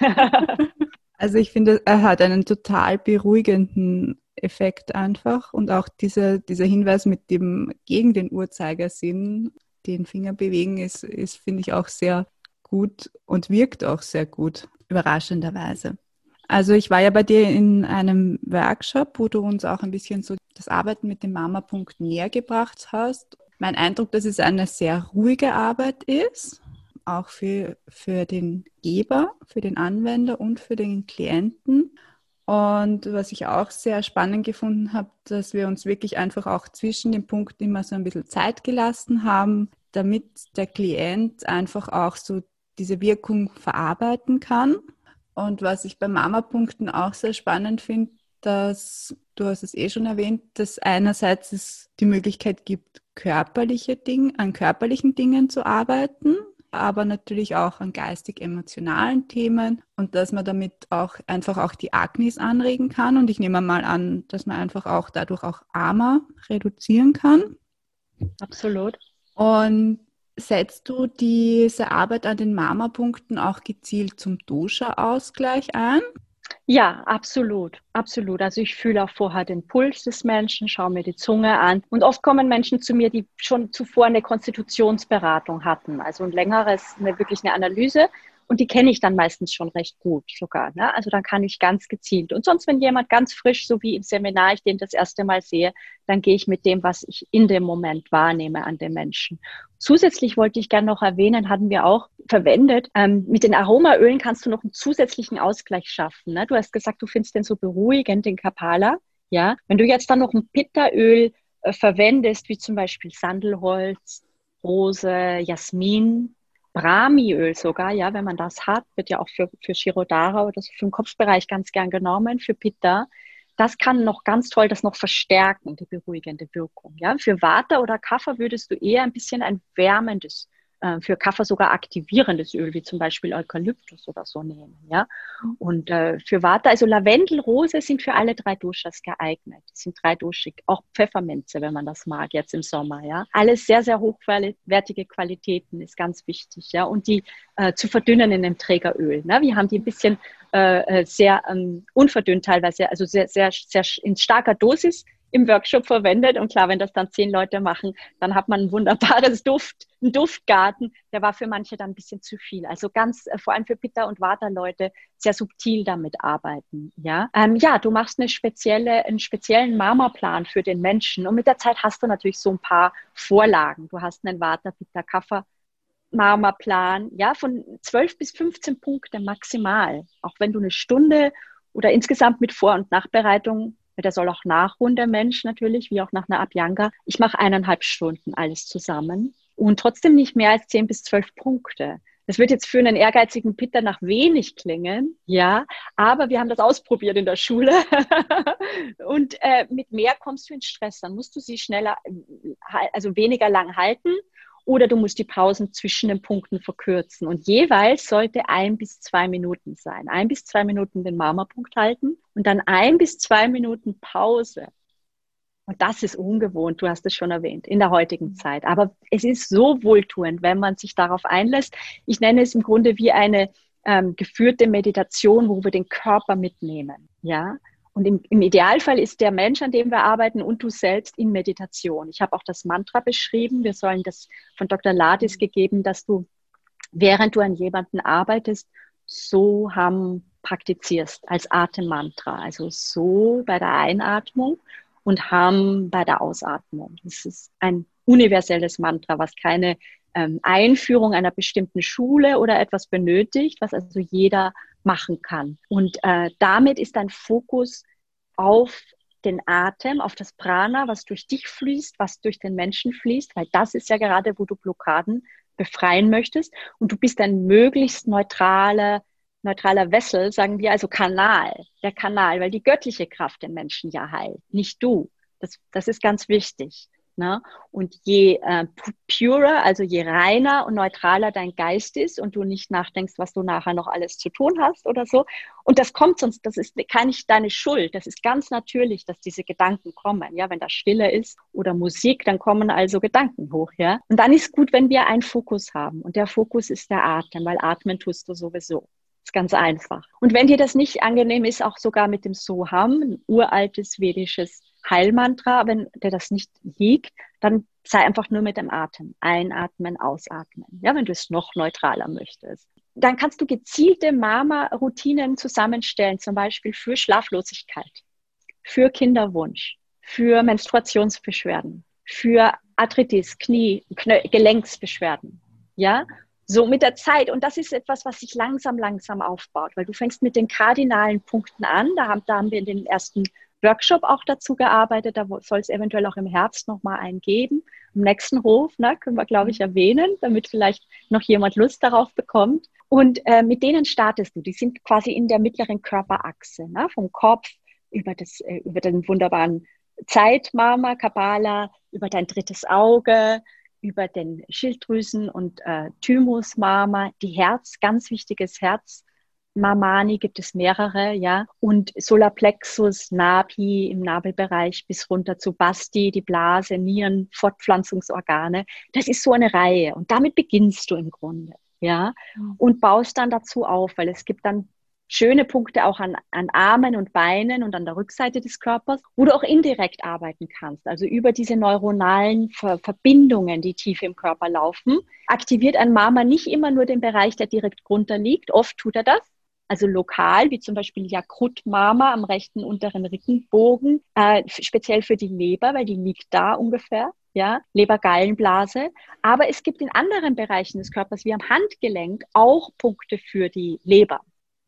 also ich finde, er hat einen total beruhigenden Effekt einfach und auch dieser, dieser Hinweis mit dem gegen den Uhrzeigersinn, den Finger bewegen, ist, ist finde ich auch sehr gut und wirkt auch sehr gut, überraschenderweise. Also ich war ja bei dir in einem Workshop, wo du uns auch ein bisschen so das Arbeiten mit dem Mama-Punkt näher gebracht hast. Mein Eindruck, dass es eine sehr ruhige Arbeit ist, auch für, für den Geber, für den Anwender und für den Klienten. Und was ich auch sehr spannend gefunden habe, dass wir uns wirklich einfach auch zwischen den Punkten immer so ein bisschen Zeit gelassen haben, damit der Klient einfach auch so diese Wirkung verarbeiten kann. Und was ich bei Mama-Punkten auch sehr spannend finde, dass, du hast es eh schon erwähnt, dass einerseits es die Möglichkeit gibt, körperliche Dinge, an körperlichen Dingen zu arbeiten, aber natürlich auch an geistig-emotionalen Themen und dass man damit auch einfach auch die Agnis anregen kann. Und ich nehme mal an, dass man einfach auch dadurch auch Ama reduzieren kann. Absolut. Und setzt du diese Arbeit an den Mama-Punkten auch gezielt zum Dosha-Ausgleich ein? Ja, absolut, absolut. Also ich fühle auch vorher den Puls des Menschen, schaue mir die Zunge an. Und oft kommen Menschen zu mir, die schon zuvor eine Konstitutionsberatung hatten, also ein längeres, eine, wirklich eine Analyse. Und die kenne ich dann meistens schon recht gut sogar. Ne? Also dann kann ich ganz gezielt. Und sonst, wenn jemand ganz frisch, so wie im Seminar, ich den das erste Mal sehe, dann gehe ich mit dem, was ich in dem Moment wahrnehme an dem Menschen. Zusätzlich wollte ich gerne noch erwähnen, hatten wir auch verwendet, ähm, mit den Aromaölen kannst du noch einen zusätzlichen Ausgleich schaffen. Ne? Du hast gesagt, du findest den so beruhigend, den Kapala. Ja, wenn du jetzt dann noch ein Pittaöl äh, verwendest, wie zum Beispiel Sandelholz, Rose, Jasmin, Brahmiöl sogar, ja, wenn man das hat, wird ja auch für, für Shirodara oder so für den Kopfbereich ganz gern genommen, für Pitta. Das kann noch ganz toll das noch verstärken, die beruhigende Wirkung. Ja, für Vata oder Kaffer würdest du eher ein bisschen ein wärmendes äh, für Kaffee sogar aktivierendes Öl, wie zum Beispiel Eukalyptus oder so nehmen. Ja? Und äh, für Vata, also Lavendel, Rose sind für alle drei Doshas geeignet. Die sind drei duschig. Auch Pfefferminze, wenn man das mag, jetzt im Sommer. Ja? Alles sehr, sehr hochwertige Qualitäten ist ganz wichtig. Ja? Und die äh, zu verdünnen in einem Trägeröl. Ne? Wir haben die ein bisschen äh, äh sehr ähm, unverdünnt teilweise, also sehr, sehr, sehr in starker Dosis im Workshop verwendet. Und klar, wenn das dann zehn Leute machen, dann hat man ein wunderbares Duft, einen Duftgarten. Der war für manche dann ein bisschen zu viel. Also ganz, äh, vor allem für Pitta und Vata-Leute, sehr subtil damit arbeiten. Ja, ähm, ja, du machst eine spezielle, einen speziellen Marmorplan für den Menschen. Und mit der Zeit hast du natürlich so ein paar Vorlagen. Du hast einen Vata, Pitta, Kapha, Marmorplan, ja, von 12 bis 15 Punkte maximal. Auch wenn du eine Stunde oder insgesamt mit Vor- und Nachbereitung der soll auch nachruhen, der Mensch natürlich, wie auch nach einer Abhyanga. Ich mache eineinhalb Stunden alles zusammen und trotzdem nicht mehr als zehn bis zwölf Punkte. Das wird jetzt für einen ehrgeizigen Pitter nach wenig klingen, ja, aber wir haben das ausprobiert in der Schule und äh, mit mehr kommst du in Stress. Dann musst du sie schneller, äh, also weniger lang halten oder du musst die Pausen zwischen den Punkten verkürzen. Und jeweils sollte ein bis zwei Minuten sein. Ein bis zwei Minuten den Marmorpunkt halten und dann ein bis zwei Minuten Pause. Und das ist ungewohnt, du hast es schon erwähnt, in der heutigen Zeit. Aber es ist so wohltuend, wenn man sich darauf einlässt. Ich nenne es im Grunde wie eine ähm, geführte Meditation, wo wir den Körper mitnehmen. Ja, und im, im, Idealfall ist der Mensch, an dem wir arbeiten, und du selbst in Meditation. Ich habe auch das Mantra beschrieben. Wir sollen das von Dr. Ladis gegeben, dass du, während du an jemanden arbeitest, so haben praktizierst als Atemmantra. Also so bei der Einatmung und Ham bei der Ausatmung. Das ist ein universelles Mantra, was keine ähm, Einführung einer bestimmten Schule oder etwas benötigt, was also jeder machen kann. Und äh, damit ist dein Fokus auf den Atem, auf das Prana, was durch dich fließt, was durch den Menschen fließt, weil das ist ja gerade, wo du Blockaden befreien möchtest. Und du bist ein möglichst neutraler, neutraler Wessel, sagen wir, also Kanal, der Kanal, weil die göttliche Kraft den Menschen ja heilt, nicht du. Das, das ist ganz wichtig. Ne? Und je äh, purer, also je reiner und neutraler dein Geist ist und du nicht nachdenkst, was du nachher noch alles zu tun hast oder so. Und das kommt sonst, das ist nicht deine Schuld. Das ist ganz natürlich, dass diese Gedanken kommen. Ja, wenn da Stille ist oder Musik, dann kommen also Gedanken hoch. Ja, und dann ist gut, wenn wir einen Fokus haben. Und der Fokus ist der Atem, weil atmen tust du sowieso. Ist ganz einfach. Und wenn dir das nicht angenehm ist, auch sogar mit dem Soham, ein uraltes vedisches Heilmantra, wenn dir das nicht liegt, dann sei einfach nur mit dem Atem. Einatmen, ausatmen. Ja, wenn du es noch neutraler möchtest. Dann kannst du gezielte Mama-Routinen zusammenstellen, zum Beispiel für Schlaflosigkeit, für Kinderwunsch, für Menstruationsbeschwerden, für Arthritis, Knie, Knö Gelenksbeschwerden. Ja, so mit der Zeit. Und das ist etwas, was sich langsam, langsam aufbaut, weil du fängst mit den kardinalen Punkten an. Da haben, da haben wir in den ersten Workshop auch dazu gearbeitet. Da soll es eventuell auch im Herbst nochmal einen geben. Im nächsten Hof ne, können wir, glaube ich, erwähnen, damit vielleicht noch jemand Lust darauf bekommt. Und äh, mit denen startest du. Die sind quasi in der mittleren Körperachse, ne, vom Kopf über, das, äh, über den wunderbaren Zeitmama, Kabbalah, über dein drittes Auge, über den Schilddrüsen- und äh, Thymusmama, die Herz, ganz wichtiges Herz, Mamani gibt es mehrere, ja. Und Solarplexus, Napi im Nabelbereich bis runter zu Basti, die Blase, Nieren, Fortpflanzungsorgane. Das ist so eine Reihe. Und damit beginnst du im Grunde, ja. Mhm. Und baust dann dazu auf, weil es gibt dann schöne Punkte auch an, an Armen und Beinen und an der Rückseite des Körpers, wo du auch indirekt arbeiten kannst. Also über diese neuronalen Ver Verbindungen, die tief im Körper laufen, aktiviert ein Mama nicht immer nur den Bereich, der direkt drunter liegt. Oft tut er das, also lokal, wie zum Beispiel Yakrut Mama am rechten unteren Rickenbogen, äh, speziell für die Leber, weil die liegt da ungefähr, ja, Lebergallenblase. Aber es gibt in anderen Bereichen des Körpers, wie am Handgelenk, auch Punkte für die Leber,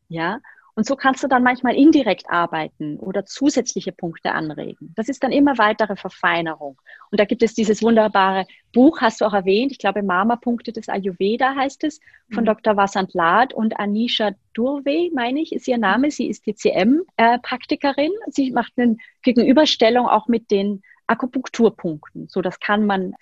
ja. Und so kannst du dann manchmal indirekt arbeiten oder zusätzliche Punkte anregen. Das ist dann immer weitere Verfeinerung. Und da gibt es dieses wunderbare Buch, hast du auch erwähnt, ich glaube Mama-Punkte des Ayurveda heißt es, von mhm. Dr. Vasant Lad und Anisha Durve, meine ich, ist ihr Name. Sie ist TCM-Praktikerin. Sie macht eine Gegenüberstellung auch mit den Akupunkturpunkten. So, das kann man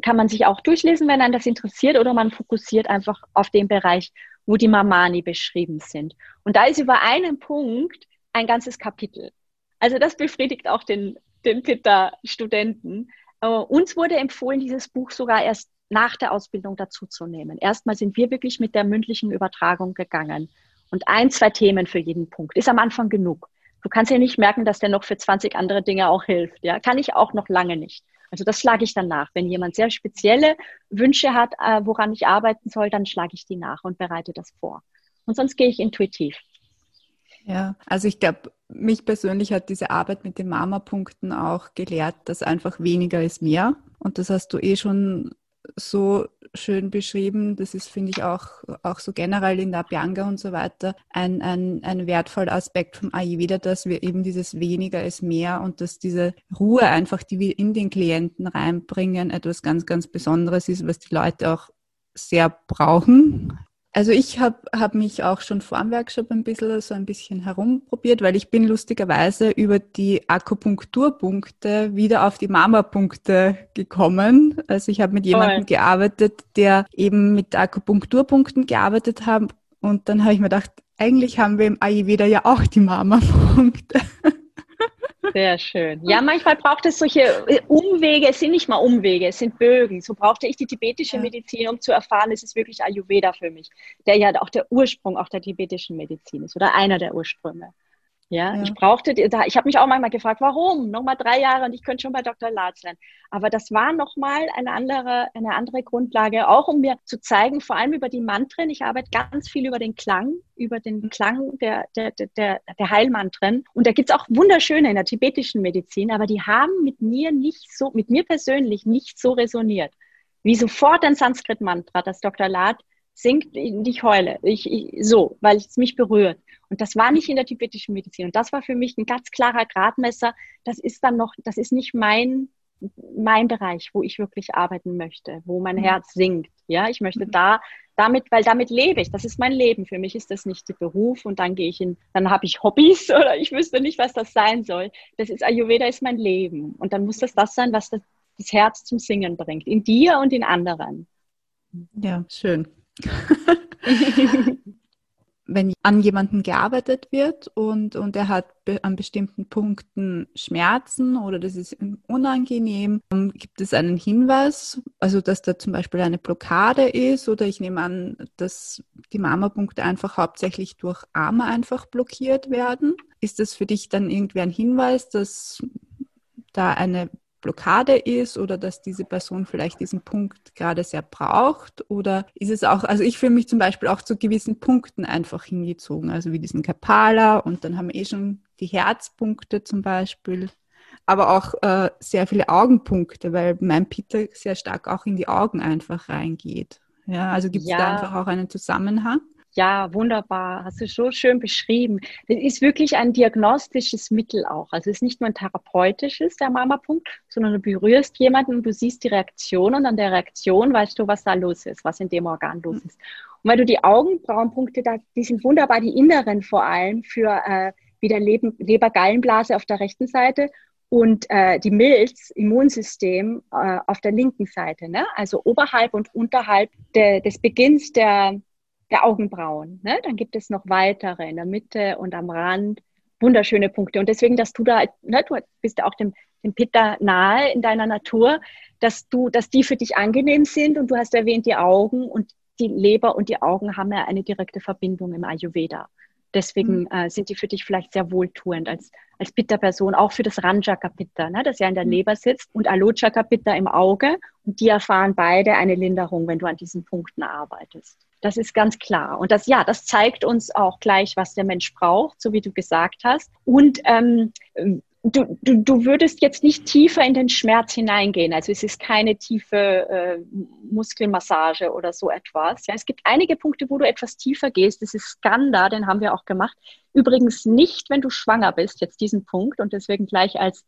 kann man sich auch durchlesen, wenn einen das interessiert, oder man fokussiert einfach auf den Bereich, wo die Mamani beschrieben sind. Und da ist über einen Punkt ein ganzes Kapitel. Also das befriedigt auch den, den Pitta-Studenten. Uh, uns wurde empfohlen, dieses Buch sogar erst nach der Ausbildung dazuzunehmen. Erstmal sind wir wirklich mit der mündlichen Übertragung gegangen. Und ein, zwei Themen für jeden Punkt. Ist am Anfang genug. Du kannst ja nicht merken, dass der noch für 20 andere Dinge auch hilft. Ja, kann ich auch noch lange nicht. Also das schlage ich dann nach. Wenn jemand sehr spezielle Wünsche hat, äh, woran ich arbeiten soll, dann schlage ich die nach und bereite das vor. Und sonst gehe ich intuitiv. Ja, also ich glaube, mich persönlich hat diese Arbeit mit den Mama-Punkten auch gelehrt, dass einfach weniger ist mehr. Und das hast du eh schon so schön beschrieben. Das ist, finde ich, auch, auch so generell in der Abhyanga und so weiter ein, ein, ein wertvoller Aspekt vom Ayurveda, dass wir eben dieses weniger ist mehr und dass diese Ruhe einfach, die wir in den Klienten reinbringen, etwas ganz, ganz Besonderes ist, was die Leute auch sehr brauchen. Also ich habe hab mich auch schon vor dem Workshop ein bisschen so ein bisschen herumprobiert, weil ich bin lustigerweise über die Akupunkturpunkte wieder auf die Mama-Punkte gekommen. Also ich habe mit jemandem Toll. gearbeitet, der eben mit Akupunkturpunkten gearbeitet hat. Und dann habe ich mir gedacht, eigentlich haben wir im Ayurveda ja auch die Mama-Punkte. Sehr schön. Ja, manchmal braucht es solche äh, Umwege, es sind nicht mal Umwege, es sind Bögen. So brauchte ich die tibetische Medizin, um zu erfahren, es ist wirklich Ayurveda für mich, der ja auch der Ursprung auch der tibetischen Medizin ist oder einer der Ursprünge. Ja, ja, ich brauchte, da, ich habe mich auch manchmal gefragt, warum? Nochmal drei Jahre und ich könnte schon bei Dr. Latz sein. Aber das war nochmal eine andere, eine andere Grundlage, auch um mir zu zeigen, vor allem über die Mantren. Ich arbeite ganz viel über den Klang, über den Klang der, der, der, der Heilmantren. Und da gibt's auch wunderschöne in der tibetischen Medizin, aber die haben mit mir nicht so, mit mir persönlich nicht so resoniert, wie sofort ein Sanskrit-Mantra, das Dr. Lat singt, ich heule, ich, ich, so, weil es mich berührt. Und das war nicht in der tibetischen Medizin. Und das war für mich ein ganz klarer Gradmesser. Das ist dann noch, das ist nicht mein, mein Bereich, wo ich wirklich arbeiten möchte, wo mein mhm. Herz singt. Ja, ich möchte mhm. da damit, weil damit lebe ich. Das ist mein Leben. Für mich ist das nicht der Beruf und dann gehe ich in, dann habe ich Hobbys oder ich wüsste nicht, was das sein soll. Das ist Ayurveda ist mein Leben und dann muss das das sein, was das, das Herz zum Singen bringt, in dir und in anderen. Ja, schön. wenn an jemanden gearbeitet wird und, und er hat be an bestimmten Punkten Schmerzen oder das ist unangenehm, gibt es einen Hinweis, also dass da zum Beispiel eine Blockade ist oder ich nehme an, dass die Mama-Punkte einfach hauptsächlich durch Arme einfach blockiert werden. Ist das für dich dann irgendwie ein Hinweis, dass da eine Blockade ist oder dass diese Person vielleicht diesen Punkt gerade sehr braucht? Oder ist es auch, also ich fühle mich zum Beispiel auch zu gewissen Punkten einfach hingezogen, also wie diesen Kapala und dann haben wir eh schon die Herzpunkte zum Beispiel, aber auch äh, sehr viele Augenpunkte, weil mein Peter sehr stark auch in die Augen einfach reingeht. Ja, also gibt es ja. da einfach auch einen Zusammenhang? Ja, wunderbar. Hast du so schön beschrieben. Das ist wirklich ein diagnostisches Mittel auch. Also es ist nicht nur ein therapeutisches, der Mama-Punkt, sondern du berührst jemanden und du siehst die Reaktion und an der Reaktion weißt du, was da los ist, was in dem Organ los ist. Und weil du die Augenbrauenpunkte da, die sind wunderbar, die inneren vor allem für äh, wieder Leber-Gallenblase auf der rechten Seite und äh, die Milz, Immunsystem, äh, auf der linken Seite. Ne? Also oberhalb und unterhalb de, des Beginns der der Augenbrauen. Ne? Dann gibt es noch weitere in der Mitte und am Rand. Wunderschöne Punkte. Und deswegen, dass du da, ne, du bist auch dem, dem Pitta nahe in deiner Natur, dass du, dass die für dich angenehm sind und du hast erwähnt, die Augen und die Leber und die Augen haben ja eine direkte Verbindung im Ayurveda. Deswegen mhm. äh, sind die für dich vielleicht sehr wohltuend als, als Pitta-Person, auch für das Ranjaka-Pitta, ne, das ja in der mhm. Leber sitzt, und Alochaka-Pitta im Auge. Und die erfahren beide eine Linderung, wenn du an diesen Punkten arbeitest. Das ist ganz klar. Und das, ja, das zeigt uns auch gleich, was der Mensch braucht, so wie du gesagt hast. Und ähm, du, du, du würdest jetzt nicht tiefer in den Schmerz hineingehen. Also es ist keine tiefe äh, Muskelmassage oder so etwas. Ja, es gibt einige Punkte, wo du etwas tiefer gehst. Das ist Skanda, den haben wir auch gemacht. Übrigens nicht, wenn du schwanger bist, jetzt diesen Punkt. Und deswegen gleich als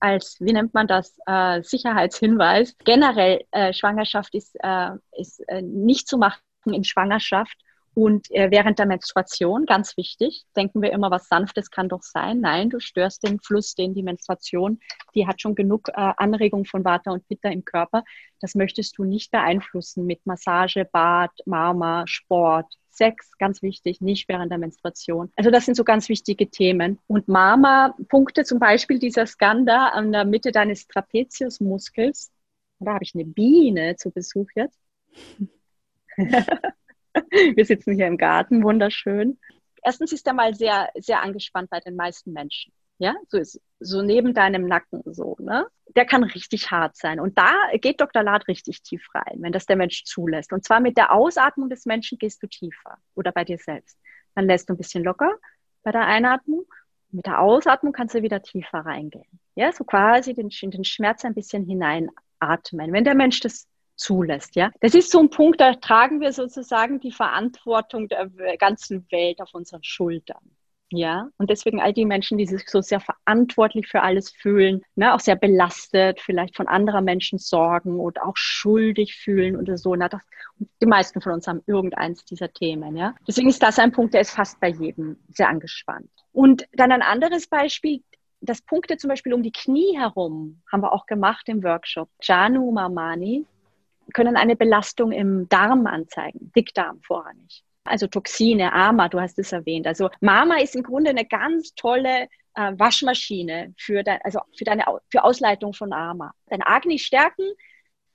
als, wie nennt man das, äh, Sicherheitshinweis. Generell, äh, Schwangerschaft ist, äh, ist äh, nicht zu machen in Schwangerschaft und äh, während der Menstruation, ganz wichtig, denken wir immer, was Sanftes kann doch sein. Nein, du störst den Fluss, den die Menstruation, die hat schon genug äh, Anregung von Vata und Pitta im Körper. Das möchtest du nicht beeinflussen mit Massage, Bad, Mama, Sport, Sex, ganz wichtig, nicht während der Menstruation. Also das sind so ganz wichtige Themen. Und Mama-Punkte, zum Beispiel dieser Skanda an der Mitte deines Trapeziusmuskels. Da habe ich eine Biene zu Besuch jetzt. Wir sitzen hier im Garten, wunderschön. Erstens ist er mal sehr, sehr angespannt bei den meisten Menschen. Ja, so ist so neben deinem Nacken so, ne? Der kann richtig hart sein. Und da geht Dr. Lad richtig tief rein, wenn das der Mensch zulässt. Und zwar mit der Ausatmung des Menschen gehst du tiefer oder bei dir selbst. Dann lässt du ein bisschen locker bei der Einatmung. Mit der Ausatmung kannst du wieder tiefer reingehen. Ja, so quasi den, den Schmerz ein bisschen hineinatmen. Wenn der Mensch das zulässt. Ja, das ist so ein Punkt, da tragen wir sozusagen die Verantwortung der ganzen Welt auf unseren Schultern. Ja, und deswegen all die Menschen, die sich so sehr verantwortlich für alles fühlen, ne, auch sehr belastet, vielleicht von anderer Menschen sorgen oder auch schuldig fühlen oder so. Na, das, die meisten von uns haben irgendeins dieser Themen. Ja, deswegen ist das ein Punkt, der ist fast bei jedem sehr angespannt. Und dann ein anderes Beispiel, das Punkte zum Beispiel um die Knie herum haben wir auch gemacht im Workshop. Janu Mamani, können eine Belastung im Darm anzeigen, Dickdarm vorrangig. Also Toxine, AMA, du hast es erwähnt. Also Mama ist im Grunde eine ganz tolle äh, Waschmaschine für, dein, also für deine für Ausleitung von AMA. Dein Agni stärken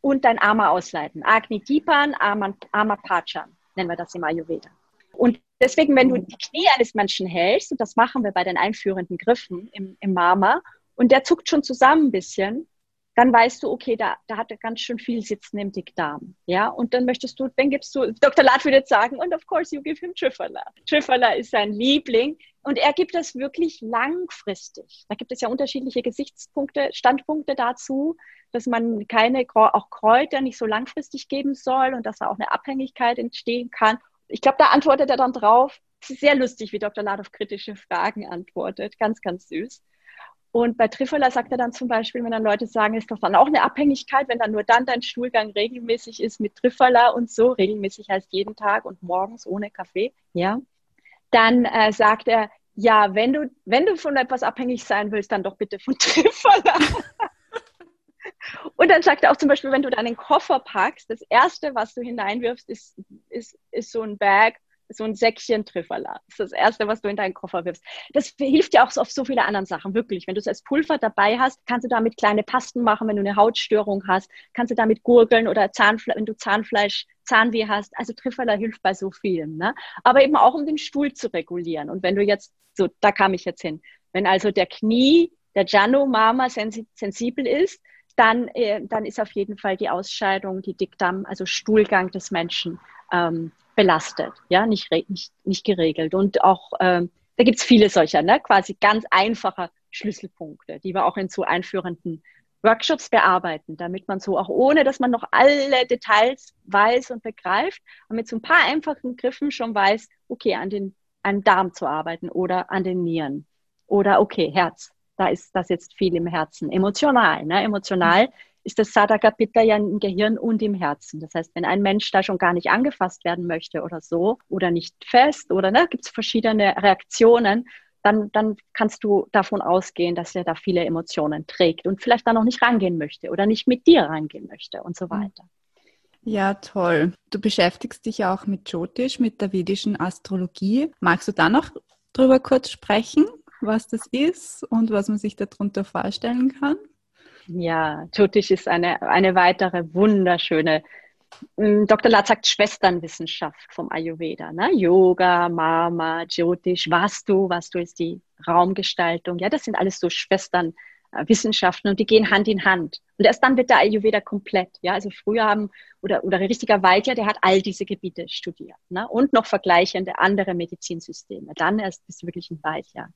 und dein AMA ausleiten. Agni Dipan, AMA, AMA Pachan, nennen wir das im Ayurveda. Und deswegen, wenn du die Knie eines Menschen hältst, und das machen wir bei den einführenden Griffen im, im Mama, und der zuckt schon zusammen ein bisschen, dann weißt du, okay, da, da hat er ganz schön viel sitzen im Dickdarm. Ja, und dann möchtest du, dann gibst du, Dr. Lat würde jetzt sagen, und of course you give him Trifala. Trifala ist sein Liebling und er gibt das wirklich langfristig. Da gibt es ja unterschiedliche Gesichtspunkte, Standpunkte dazu, dass man keine, auch Kräuter nicht so langfristig geben soll und dass da auch eine Abhängigkeit entstehen kann. Ich glaube, da antwortet er dann drauf. Es ist sehr lustig, wie Dr. Lad auf kritische Fragen antwortet. Ganz, ganz süß. Und bei Trifola sagt er dann zum Beispiel, wenn dann Leute sagen, ist doch dann auch eine Abhängigkeit, wenn dann nur dann dein Stuhlgang regelmäßig ist mit Trifola und so, regelmäßig heißt jeden Tag und morgens ohne Kaffee, ja, dann äh, sagt er, ja, wenn du, wenn du von etwas abhängig sein willst, dann doch bitte von Trifola. und dann sagt er auch zum Beispiel, wenn du deinen Koffer packst, das Erste, was du hineinwirfst, ist, ist, ist so ein Bag so ein Säckchen Trifferla. Das ist das Erste, was du in deinen Koffer wirfst. Das hilft dir auch auf so viele anderen Sachen, wirklich. Wenn du es als Pulver dabei hast, kannst du damit kleine Pasten machen, wenn du eine Hautstörung hast, kannst du damit gurgeln oder Zahnfle wenn du Zahnfleisch, Zahnweh hast. Also Trifferla hilft bei so vielen. Ne? Aber eben auch, um den Stuhl zu regulieren. Und wenn du jetzt, so, da kam ich jetzt hin, wenn also der Knie, der Jano Mama sensibel ist, dann, äh, dann ist auf jeden Fall die Ausscheidung, die Dickdarm, also Stuhlgang des Menschen ähm, belastet, ja, nicht, nicht, nicht geregelt. Und auch, ähm, da gibt's viele solcher, ne, quasi ganz einfache Schlüsselpunkte, die wir auch in so einführenden Workshops bearbeiten, damit man so auch ohne, dass man noch alle Details weiß und begreift, mit so ein paar einfachen Griffen schon weiß, okay, an den, an Darm zu arbeiten oder an den Nieren oder okay, Herz. Da ist das jetzt viel im Herzen. Emotional, ne? Emotional ist das Sada-Kapitel ja im Gehirn und im Herzen. Das heißt, wenn ein Mensch da schon gar nicht angefasst werden möchte oder so oder nicht fest oder ne, gibt es verschiedene Reaktionen, dann, dann kannst du davon ausgehen, dass er da viele Emotionen trägt und vielleicht da noch nicht rangehen möchte oder nicht mit dir rangehen möchte und so weiter. Ja, toll. Du beschäftigst dich ja auch mit Jyotish, mit der vedischen Astrologie. Magst du da noch drüber kurz sprechen, was das ist und was man sich darunter vorstellen kann? Ja, Jyotish ist eine, eine weitere wunderschöne, hm, Dr. Latz sagt Schwesternwissenschaft vom Ayurveda. Ne? Yoga, Mama, Jyotish, Vastu, Vastu ist die Raumgestaltung. Ja, das sind alles so Schwesternwissenschaften und die gehen Hand in Hand. Und erst dann wird der Ayurveda komplett. Ja, also früher haben, oder, oder richtiger Vaidya, der hat all diese Gebiete studiert. Ne? Und noch vergleichende andere Medizinsysteme. Dann erst ist wirklich ein Vaidya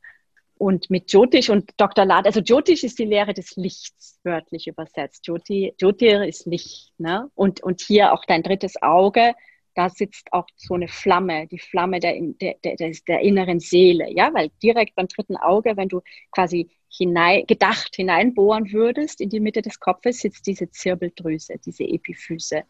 und mit Jyotish und Dr. Lad, also Jyotish ist die Lehre des Lichts, wörtlich übersetzt. Jyoti, Jyotir ist Licht, ne? Und, und hier auch dein drittes Auge, da sitzt auch so eine Flamme, die Flamme der, der, der, der inneren Seele, ja? Weil direkt beim dritten Auge, wenn du quasi hinein, gedacht hineinbohren würdest in die Mitte des Kopfes, sitzt diese Zirbeldrüse, diese Epiphyse,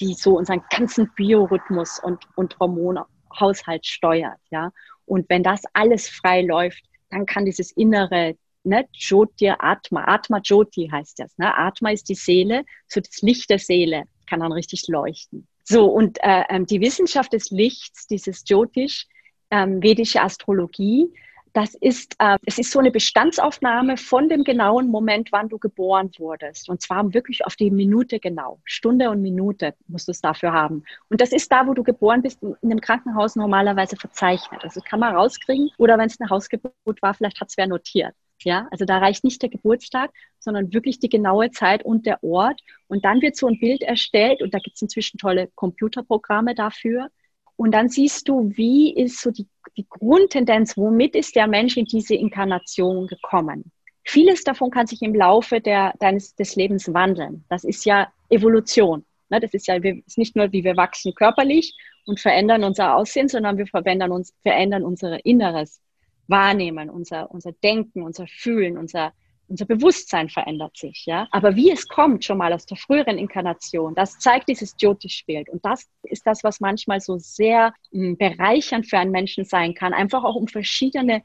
die so unseren ganzen Biorhythmus und, und Hormonhaushalt steuert, ja? Und wenn das alles frei läuft, dann kann dieses innere, ne, Jyoti Atma, Atma Jyoti heißt das, ne? Atma ist die Seele, so das Licht der Seele kann dann richtig leuchten. So, und äh, ähm, die Wissenschaft des Lichts, dieses Jyotish, ähm, vedische Astrologie, das ist, äh, es ist so eine Bestandsaufnahme von dem genauen Moment, wann du geboren wurdest. Und zwar wirklich auf die Minute genau. Stunde und Minute musst du es dafür haben. Und das ist da, wo du geboren bist, in einem Krankenhaus normalerweise verzeichnet. Also kann man rauskriegen. Oder wenn es eine Hausgeburt war, vielleicht hat es wer notiert. Ja, also da reicht nicht der Geburtstag, sondern wirklich die genaue Zeit und der Ort. Und dann wird so ein Bild erstellt und da gibt es inzwischen tolle Computerprogramme dafür und dann siehst du, wie ist so die, die Grundtendenz, womit ist der Mensch in diese Inkarnation gekommen. Vieles davon kann sich im Laufe der, deines, des Lebens wandeln. Das ist ja Evolution. Ne? Das ist ja ist nicht nur, wie wir wachsen körperlich und verändern unser Aussehen, sondern wir verändern, uns, verändern unser Inneres, Wahrnehmen, unser, unser Denken, unser Fühlen, unser, unser Bewusstsein verändert sich, ja. Aber wie es kommt, schon mal aus der früheren Inkarnation, das zeigt dieses Jyotish-Bild. Und das ist das, was manchmal so sehr mh, hm, bereichernd für einen Menschen sein kann, einfach auch um verschiedene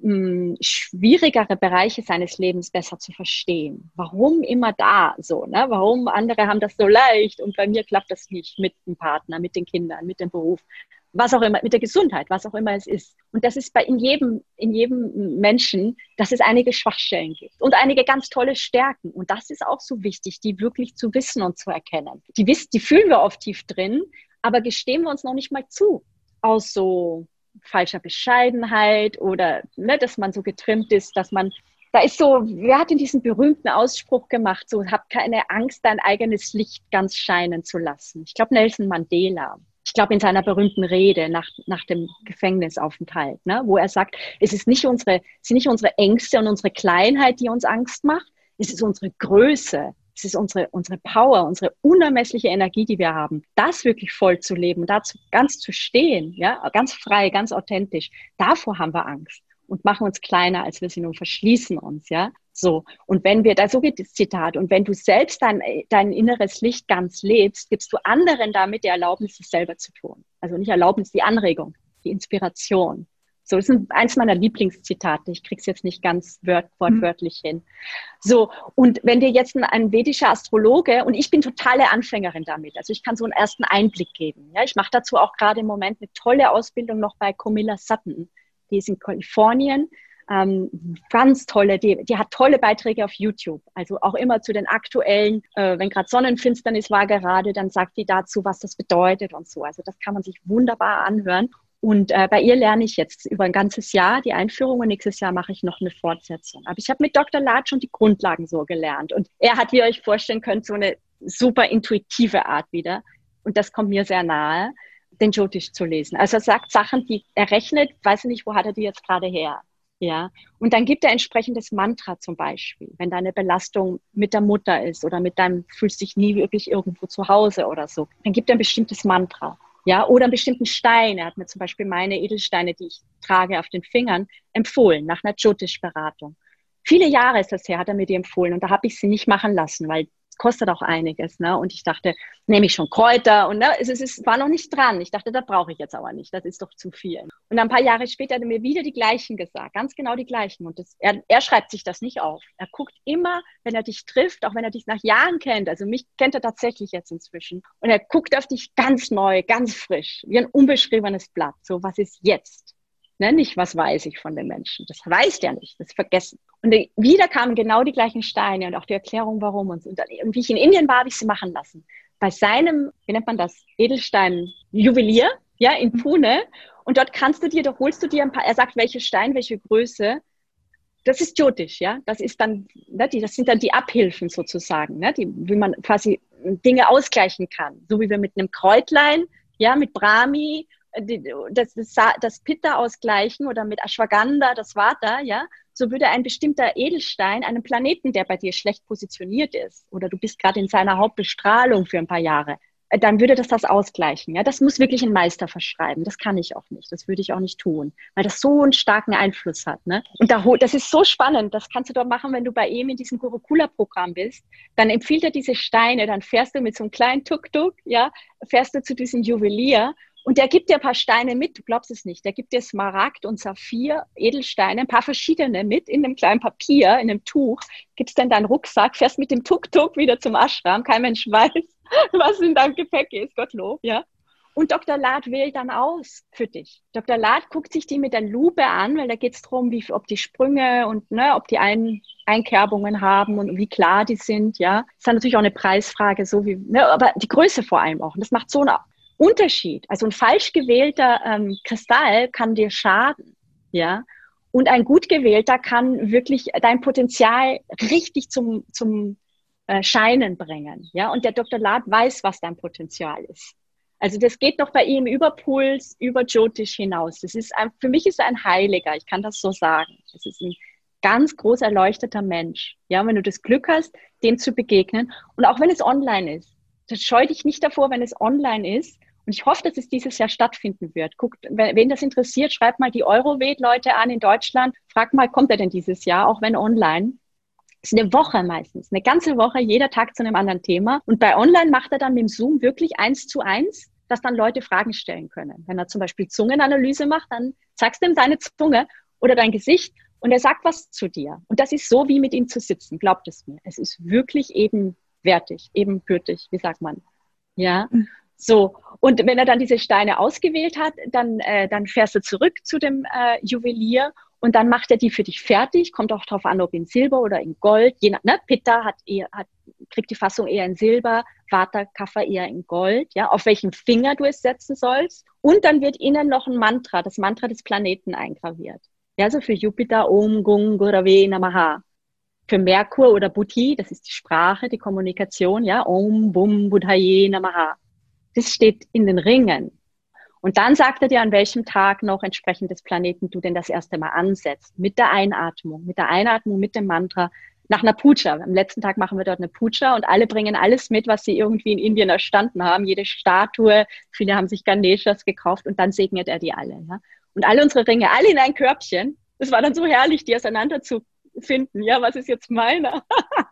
hm, schwierigere Bereiche seines Lebens besser zu verstehen. Warum immer da so, ne? Warum andere haben das so leicht und bei mir klappt das nicht mit dem Partner, mit den Kindern, mit dem Beruf was auch immer, mit der Gesundheit, was auch immer es ist. Und das ist bei in jedem, in jedem Menschen, dass es einige Schwachstellen gibt und einige ganz tolle Stärken. Und das ist auch so wichtig, die wirklich zu wissen und zu erkennen. Die, wissen, die fühlen wir oft tief drin, aber gestehen wir uns noch nicht mal zu. Aus so falscher Bescheidenheit oder ne, dass man so getrimmt ist, dass man da ist so, wer hat denn diesen berühmten Ausspruch gemacht, so, hab keine Angst, dein eigenes Licht ganz scheinen zu lassen. Ich glaube, Nelson Mandela. Ich glaube, in seiner berühmten Rede nach, nach dem Gefängnisaufenthalt, ne, wo er sagt, es ist nicht unsere, es sind nicht unsere Ängste und unsere Kleinheit, die uns Angst macht, es ist unsere Größe, es ist unsere, unsere Power, unsere unermessliche Energie, die wir haben, das wirklich voll zu leben, dazu ganz zu stehen, ja, ganz frei, ganz authentisch. Davor haben wir Angst und machen uns kleiner, als wir sind und verschließen uns, ja. So. Und wenn wir, da so geht das Zitat, und wenn du selbst dein, dein inneres Licht ganz lebst, gibst du anderen damit die Erlaubnis, es selber zu tun. Also nicht Erlaubnis, die Anregung, die Inspiration. So, das ist eins meiner Lieblingszitate. Ich krieg's jetzt nicht ganz wort, wortwörtlich mhm. hin. So, und wenn dir jetzt ein, ein, vedischer Astrologe, und ich bin totale Anfängerin damit, also ich kann so einen ersten Einblick geben. Ja, ich mache dazu auch gerade im Moment eine tolle Ausbildung noch bei Camilla Sutton. Die ist in Kalifornien. Ähm, ganz tolle, die, die hat tolle Beiträge auf YouTube. Also auch immer zu den aktuellen, äh, wenn gerade Sonnenfinsternis war gerade, dann sagt die dazu, was das bedeutet und so. Also das kann man sich wunderbar anhören. Und äh, bei ihr lerne ich jetzt über ein ganzes Jahr die Einführung und nächstes Jahr mache ich noch eine Fortsetzung. Aber ich habe mit Dr. Latsch schon die Grundlagen so gelernt. Und er hat, wie ihr euch vorstellen könnt, so eine super intuitive Art wieder. Und das kommt mir sehr nahe, den Jyotish zu lesen. Also er sagt Sachen, die er rechnet, weiß nicht, wo hat er die jetzt gerade her. Ja, und dann gibt er entsprechendes Mantra zum Beispiel, wenn deine Belastung mit der Mutter ist oder mit deinem, fühlst dich nie wirklich irgendwo zu Hause oder so, dann gibt er ein bestimmtes Mantra. Ja, oder einen bestimmten Stein. Er hat mir zum Beispiel meine Edelsteine, die ich trage auf den Fingern, empfohlen nach einer Jyotish-Beratung. Viele Jahre ist das her, hat er mir die empfohlen und da habe ich sie nicht machen lassen, weil kostet auch einiges. Ne? Und ich dachte, nehme ich schon Kräuter und ne, es, es war noch nicht dran. Ich dachte, das brauche ich jetzt aber nicht, das ist doch zu viel. Und ein paar Jahre später hat er mir wieder die gleichen gesagt, ganz genau die gleichen. Und das, er, er schreibt sich das nicht auf. Er guckt immer, wenn er dich trifft, auch wenn er dich nach Jahren kennt, also mich kennt er tatsächlich jetzt inzwischen, und er guckt auf dich ganz neu, ganz frisch, wie ein unbeschriebenes Blatt. So, was ist jetzt? Ne? Nicht, was weiß ich von den Menschen. Das weiß der nicht, das ist vergessen. Und wieder kamen genau die gleichen Steine und auch die Erklärung, warum. Und, und, und wie ich in Indien war, habe ich sie machen lassen. Bei seinem, wie nennt man das, Edelstein-Juwelier, ja, in mhm. Pune. Und dort kannst du dir, da holst du dir ein paar, er sagt, welche Stein, welche Größe. Das ist Jyotish, ja. Das ist dann, ne, die, das sind dann die Abhilfen sozusagen, ne, die, wie man quasi Dinge ausgleichen kann. So wie wir mit einem Kräutlein, ja, mit Brahmi das, das, das Pitta ausgleichen oder mit Ashwagandha, das Vata, ja, so würde ein bestimmter Edelstein einem Planeten, der bei dir schlecht positioniert ist, oder du bist gerade in seiner Hauptbestrahlung für ein paar Jahre, äh, dann würde das das ausgleichen. Ja, das muss wirklich ein Meister verschreiben. Das kann ich auch nicht. Das würde ich auch nicht tun, weil das so einen starken Einfluss hat. Ne? Und da, das ist so spannend. Das kannst du doch machen, wenn du bei ihm in diesem Gurukula-Programm bist. Dann empfiehlt er diese Steine. Dann fährst du mit so einem kleinen Tuk-Tuk, ja, fährst du zu diesem Juwelier und der gibt dir ein paar Steine mit, du glaubst es nicht. Der gibt dir Smaragd und Saphir, Edelsteine, ein paar verschiedene mit in einem kleinen Papier, in einem Tuch. Gibst dann deinen Rucksack, fährst mit dem Tuk-Tuk wieder zum Ashram. Kein Mensch weiß, was in deinem Gepäck ist, Gottlob, ja. Und Dr. Lad wählt dann aus für dich. Dr. Lad guckt sich die mit der Lupe an, weil da geht es darum, wie, ob die Sprünge und ne, ob die Ein Einkerbungen haben und wie klar die sind. Ja, das ist dann natürlich auch eine Preisfrage, so wie, ne, aber die Größe vor allem auch. Und das macht so eine Unterschied. Also ein falsch gewählter ähm, Kristall kann dir schaden, ja. Und ein gut gewählter kann wirklich dein Potenzial richtig zum, zum äh, Scheinen bringen, ja. Und der Dr. Lad weiß, was dein Potenzial ist. Also das geht noch bei ihm über Puls, über Jyotish hinaus. Das ist ein, für mich ist er ein Heiliger, ich kann das so sagen. Es ist ein ganz groß erleuchteter Mensch. Ja, wenn du das Glück hast, dem zu begegnen. Und auch wenn es online ist, das scheu dich nicht davor, wenn es online ist, und ich hoffe, dass es dieses Jahr stattfinden wird. Guckt, wen das interessiert, schreibt mal die Eurowed-Leute an in Deutschland. Fragt mal, kommt er denn dieses Jahr, auch wenn online? Das ist eine Woche meistens, eine ganze Woche, jeder Tag zu einem anderen Thema. Und bei Online macht er dann mit dem Zoom wirklich eins zu eins, dass dann Leute Fragen stellen können. Wenn er zum Beispiel Zungenanalyse macht, dann zeigst du ihm deine Zunge oder dein Gesicht und er sagt was zu dir. Und das ist so, wie mit ihm zu sitzen. Glaubt es mir. Es ist wirklich ebenwertig, ebenbürtig, wie sagt man. Ja. So, und wenn er dann diese Steine ausgewählt hat, dann, äh, dann fährst du zurück zu dem äh, Juwelier und dann macht er die für dich fertig. Kommt auch darauf an, ob in Silber oder in Gold. Je nach, ne, Pitta hat eher, hat, kriegt die Fassung eher in Silber, Vata Kapha eher in Gold, ja, auf welchen Finger du es setzen sollst. Und dann wird innen noch ein Mantra, das Mantra des Planeten eingraviert. Ja, so für Jupiter, Om Gung Gurave Namaha. Für Merkur oder Buddhi, das ist die Sprache, die Kommunikation, ja, Om, Bum, Buddhaye, Namaha. Das steht in den Ringen. Und dann sagt er dir, an welchem Tag noch entsprechend des Planeten du denn das erste Mal ansetzt. Mit der Einatmung, mit der Einatmung, mit dem Mantra, nach einer Puja. Am letzten Tag machen wir dort eine Puja und alle bringen alles mit, was sie irgendwie in Indien erstanden haben. Jede Statue, viele haben sich Ganeshas gekauft und dann segnet er die alle. Ja? Und alle unsere Ringe, alle in ein Körbchen. Das war dann so herrlich, die auseinander zu finden. Ja, was ist jetzt meiner?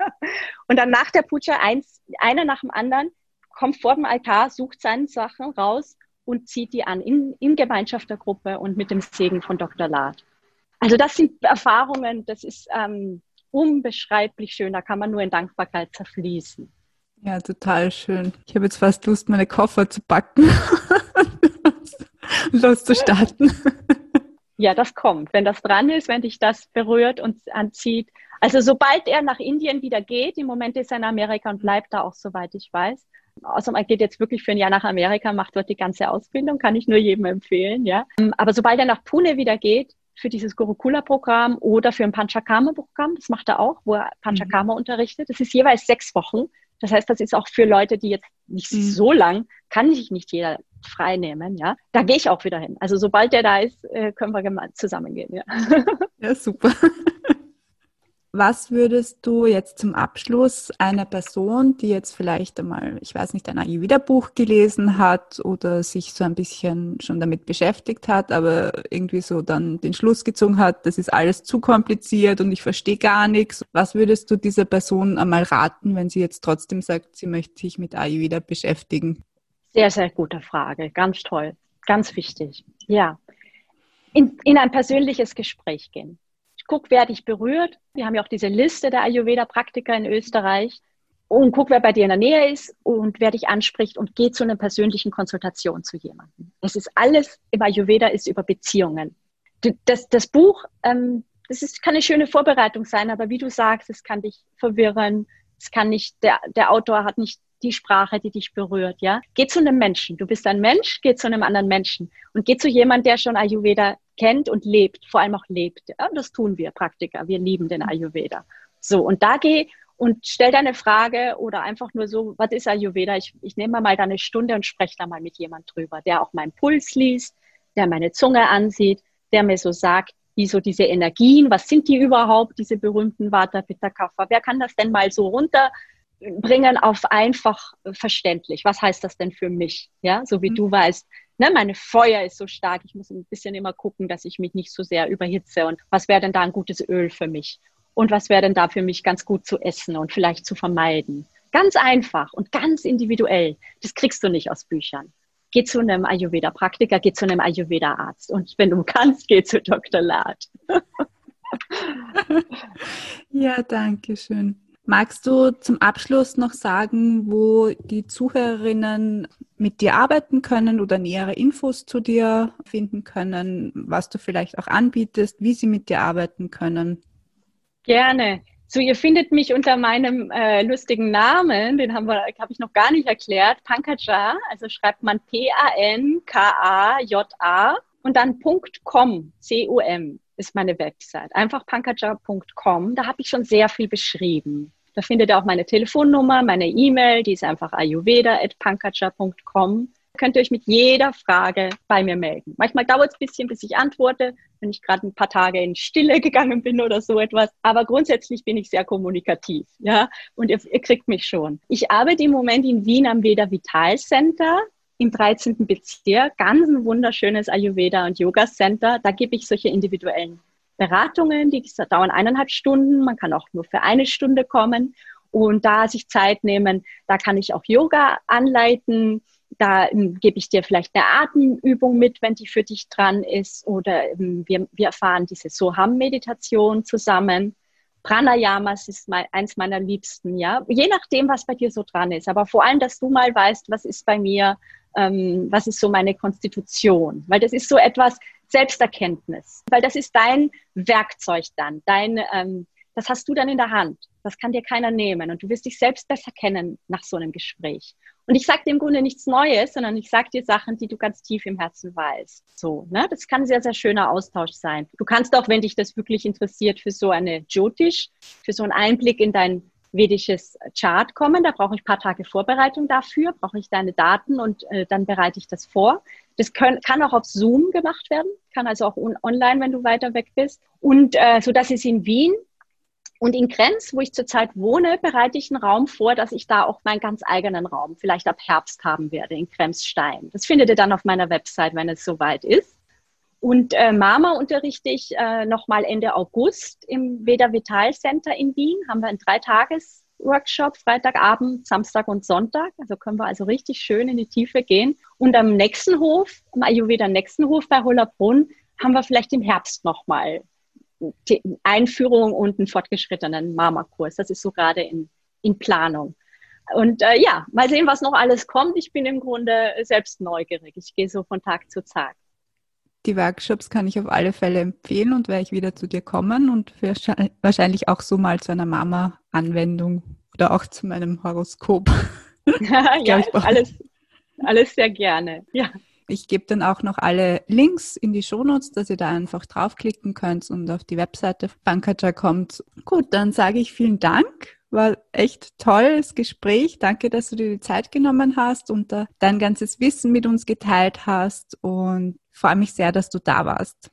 und dann nach der Puja eins, einer nach dem anderen kommt vor dem Altar, sucht seine Sachen raus und zieht die an in, in Gemeinschaft der Gruppe und mit dem Segen von Dr. Lad. Also das sind Erfahrungen, das ist ähm, unbeschreiblich schön, da kann man nur in Dankbarkeit zerfließen. Ja, total schön. Ich habe jetzt fast Lust, meine Koffer zu packen und loszustarten. Ja, das kommt. Wenn das dran ist, wenn dich das berührt und anzieht. Also sobald er nach Indien wieder geht, im Moment ist er in Amerika und bleibt da auch, soweit ich weiß, Außer man geht jetzt wirklich für ein Jahr nach Amerika, macht dort die ganze Ausbildung, kann ich nur jedem empfehlen, ja. Aber sobald er nach Pune wieder geht, für dieses Gurukula-Programm oder für ein Panchakarma-Programm, das macht er auch, wo er Panchakarma mhm. unterrichtet. Das ist jeweils sechs Wochen. Das heißt, das ist auch für Leute, die jetzt nicht mhm. so lang, kann sich nicht jeder frei nehmen, ja. Da gehe ich auch wieder hin. Also sobald der da ist, äh, können wir zusammen gehen, ja. Ja, super. Was würdest du jetzt zum Abschluss einer Person, die jetzt vielleicht einmal, ich weiß nicht, ein Ayurveda-Buch gelesen hat oder sich so ein bisschen schon damit beschäftigt hat, aber irgendwie so dann den Schluss gezogen hat, das ist alles zu kompliziert und ich verstehe gar nichts. Was würdest du dieser Person einmal raten, wenn sie jetzt trotzdem sagt, sie möchte sich mit Ayurveda beschäftigen? Sehr, sehr gute Frage. Ganz toll. Ganz wichtig. Ja. In, in ein persönliches Gespräch gehen guck, wer dich berührt. Wir haben ja auch diese Liste der Ayurveda-Praktiker in Österreich. Und guck, wer bei dir in der Nähe ist und wer dich anspricht und geh zu einer persönlichen Konsultation zu jemandem. Es ist alles im Ayurveda ist über Beziehungen. Das, das Buch, ähm, das ist, kann eine schöne Vorbereitung sein, aber wie du sagst, es kann dich verwirren. Es kann nicht, der, der Autor hat nicht die Sprache, die dich berührt, ja. Geh zu einem Menschen. Du bist ein Mensch, geh zu einem anderen Menschen und geh zu jemandem, der schon Ayurveda kennt und lebt, vor allem auch lebt. Ja, das tun wir Praktiker. Wir lieben den Ayurveda. So, und da geh und stell deine Frage oder einfach nur so, was ist Ayurveda? Ich, ich nehme mal da eine Stunde und spreche da mal mit jemand drüber, der auch meinen Puls liest, der meine Zunge ansieht, der mir so sagt, wie so diese Energien, was sind die überhaupt, diese berühmten Vata, Pitta, Kapha? Wer kann das denn mal so runterbringen auf einfach verständlich? Was heißt das denn für mich? Ja, so wie mhm. du weißt, ne, meine Feuer ist so stark, ich muss ein bisschen immer gucken, dass ich mich nicht so sehr überhitze. Und was wäre denn da ein gutes Öl für mich? Und was wäre denn da für mich ganz gut zu essen und vielleicht zu vermeiden? Ganz einfach und ganz individuell. Das kriegst du nicht aus Büchern. Geh zu einem Ayurveda-Praktiker, geh zu einem Ayurveda-Arzt. Und wenn du kannst, geh zu Dr. Lad. ja, danke schön. Magst du zum Abschluss noch sagen, wo die Zuhörerinnen mit dir arbeiten können oder nähere Infos zu dir finden können, was du vielleicht auch anbietest, wie sie mit dir arbeiten können? Gerne. So, ihr findet mich unter meinem äh, lustigen Namen, den habe ich noch gar nicht erklärt, Pankaja, also schreibt man P-A-N-K-A-J-A und dann .com, C-O-M ist meine Website. Einfach pankaja.com, da habe ich schon sehr viel beschrieben. Da findet ihr auch meine Telefonnummer, meine E-Mail, die ist einfach ayurveda.pankaja.com. Könnt ihr euch mit jeder Frage bei mir melden. Manchmal dauert es ein bisschen, bis ich antworte, wenn ich gerade ein paar Tage in Stille gegangen bin oder so etwas. Aber grundsätzlich bin ich sehr kommunikativ, ja. Und ihr, ihr kriegt mich schon. Ich arbeite im Moment in Wien am Veda Vital Center im 13. Bezirk. Ganz ein wunderschönes Ayurveda und Yoga Center. Da gebe ich solche individuellen Beratungen, die dauern eineinhalb Stunden. Man kann auch nur für eine Stunde kommen und da sich Zeit nehmen. Da kann ich auch Yoga anleiten. Da ähm, gebe ich dir vielleicht eine Atemübung mit, wenn die für dich dran ist. Oder ähm, wir, wir erfahren diese Soham-Meditation zusammen. Pranayamas ist mein, eins meiner Liebsten, ja. Je nachdem, was bei dir so dran ist. Aber vor allem, dass du mal weißt, was ist bei mir, ähm, was ist so meine Konstitution. Weil das ist so etwas, Selbsterkenntnis, weil das ist dein Werkzeug dann, dein, ähm, das hast du dann in der Hand. Das kann dir keiner nehmen und du wirst dich selbst besser kennen nach so einem Gespräch. Und ich sage dir im Grunde nichts Neues, sondern ich sage dir Sachen, die du ganz tief im Herzen weißt. So, ne? Das kann ein sehr, sehr schöner Austausch sein. Du kannst auch, wenn dich das wirklich interessiert, für so eine Jyotish, für so einen Einblick in dein vedisches Chart kommen. Da brauche ich ein paar Tage Vorbereitung dafür, brauche ich deine Daten und äh, dann bereite ich das vor. Das können, kann auch auf Zoom gemacht werden, kann also auch online, wenn du weiter weg bist. Und äh, so, dass es in Wien und in Grenz, wo ich zurzeit wohne, bereite ich einen Raum vor, dass ich da auch meinen ganz eigenen Raum vielleicht ab Herbst haben werde in Kremsstein. Das findet ihr dann auf meiner Website, wenn es soweit ist. Und äh, Mama unterrichte ich äh, nochmal Ende August im Veda Vital Center in Wien. Haben wir einen Dreitages-Workshop, Freitagabend, Samstag und Sonntag. Also können wir also richtig schön in die Tiefe gehen. Und am nächsten Hof, am Ayurveda nächsten Hof bei Hollabrunn, haben wir vielleicht im Herbst nochmal Einführung und einen fortgeschrittenen Mama-Kurs. Das ist so gerade in, in Planung. Und äh, ja, mal sehen, was noch alles kommt. Ich bin im Grunde selbst neugierig. Ich gehe so von Tag zu Tag. Die Workshops kann ich auf alle Fälle empfehlen und werde ich wieder zu dir kommen und wahrscheinlich auch so mal zu einer Mama-Anwendung oder auch zu meinem Horoskop. ja, alles, alles sehr gerne. Ja. Ich gebe dann auch noch alle Links in die Shownotes, dass ihr da einfach draufklicken könnt und auf die Webseite Bankaja kommt. Gut, dann sage ich vielen Dank. War echt tolles Gespräch. Danke, dass du dir die Zeit genommen hast und dein ganzes Wissen mit uns geteilt hast und freue mich sehr, dass du da warst.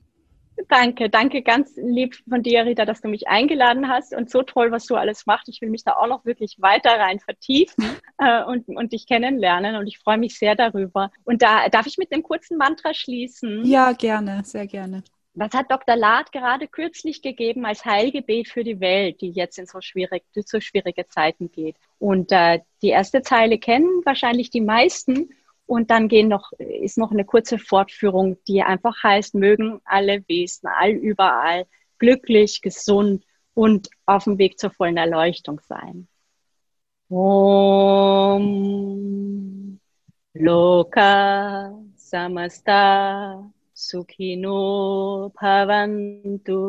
Danke, danke ganz lieb von dir, Rita, dass du mich eingeladen hast und so toll, was du alles machst. Ich will mich da auch noch wirklich weiter rein vertiefen äh, und, und dich kennenlernen und ich freue mich sehr darüber. Und da darf ich mit einem kurzen Mantra schließen? Ja, gerne, sehr gerne. Was hat Dr. Lad gerade kürzlich gegeben als Heilgebet für die Welt, die jetzt in so, schwierig, so schwierige Zeiten geht? Und äh, die erste Zeile kennen wahrscheinlich die meisten. Und dann gehen noch, ist noch eine kurze Fortführung, die einfach heißt, mögen alle Wesen allüberall glücklich, gesund und auf dem Weg zur vollen Erleuchtung sein. Om Loka Samasta Sukhino Bhavantu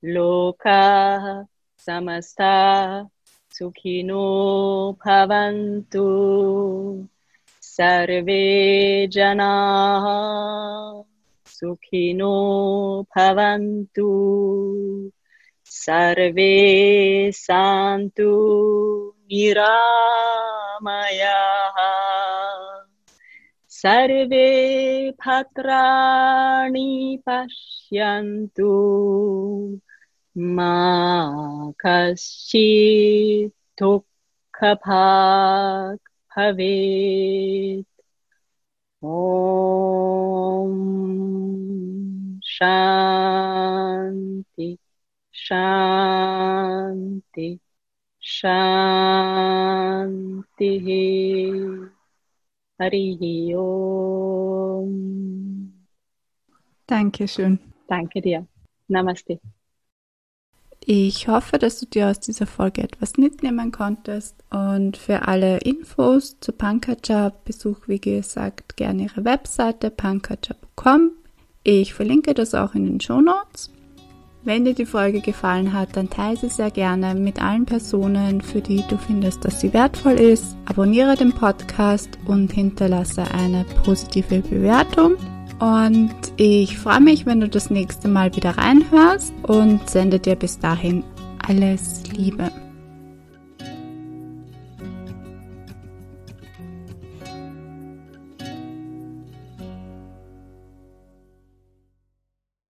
Loka Samasta Sukhino Bhavantu सर्वे जनाः सुखिनो भवन्तु। सर्वे सन्तु निरामयाः। सर्वे भद्राणि पश्यन्तु। मा कश्चित् दुःखभाग् भवेत् ॐ शान्ति शान्ति शान्तिः हरिः ॐ Dankeschön. Danke dir. Namaste. Ich hoffe, dass du dir aus dieser Folge etwas mitnehmen konntest. Und für alle Infos zu Pankaja besuch, wie gesagt, gerne ihre Webseite pankaja.com. Ich verlinke das auch in den Show Notes. Wenn dir die Folge gefallen hat, dann teile sie sehr gerne mit allen Personen, für die du findest, dass sie wertvoll ist. Abonniere den Podcast und hinterlasse eine positive Bewertung. Und ich freue mich, wenn du das nächste Mal wieder reinhörst und sende dir bis dahin alles Liebe.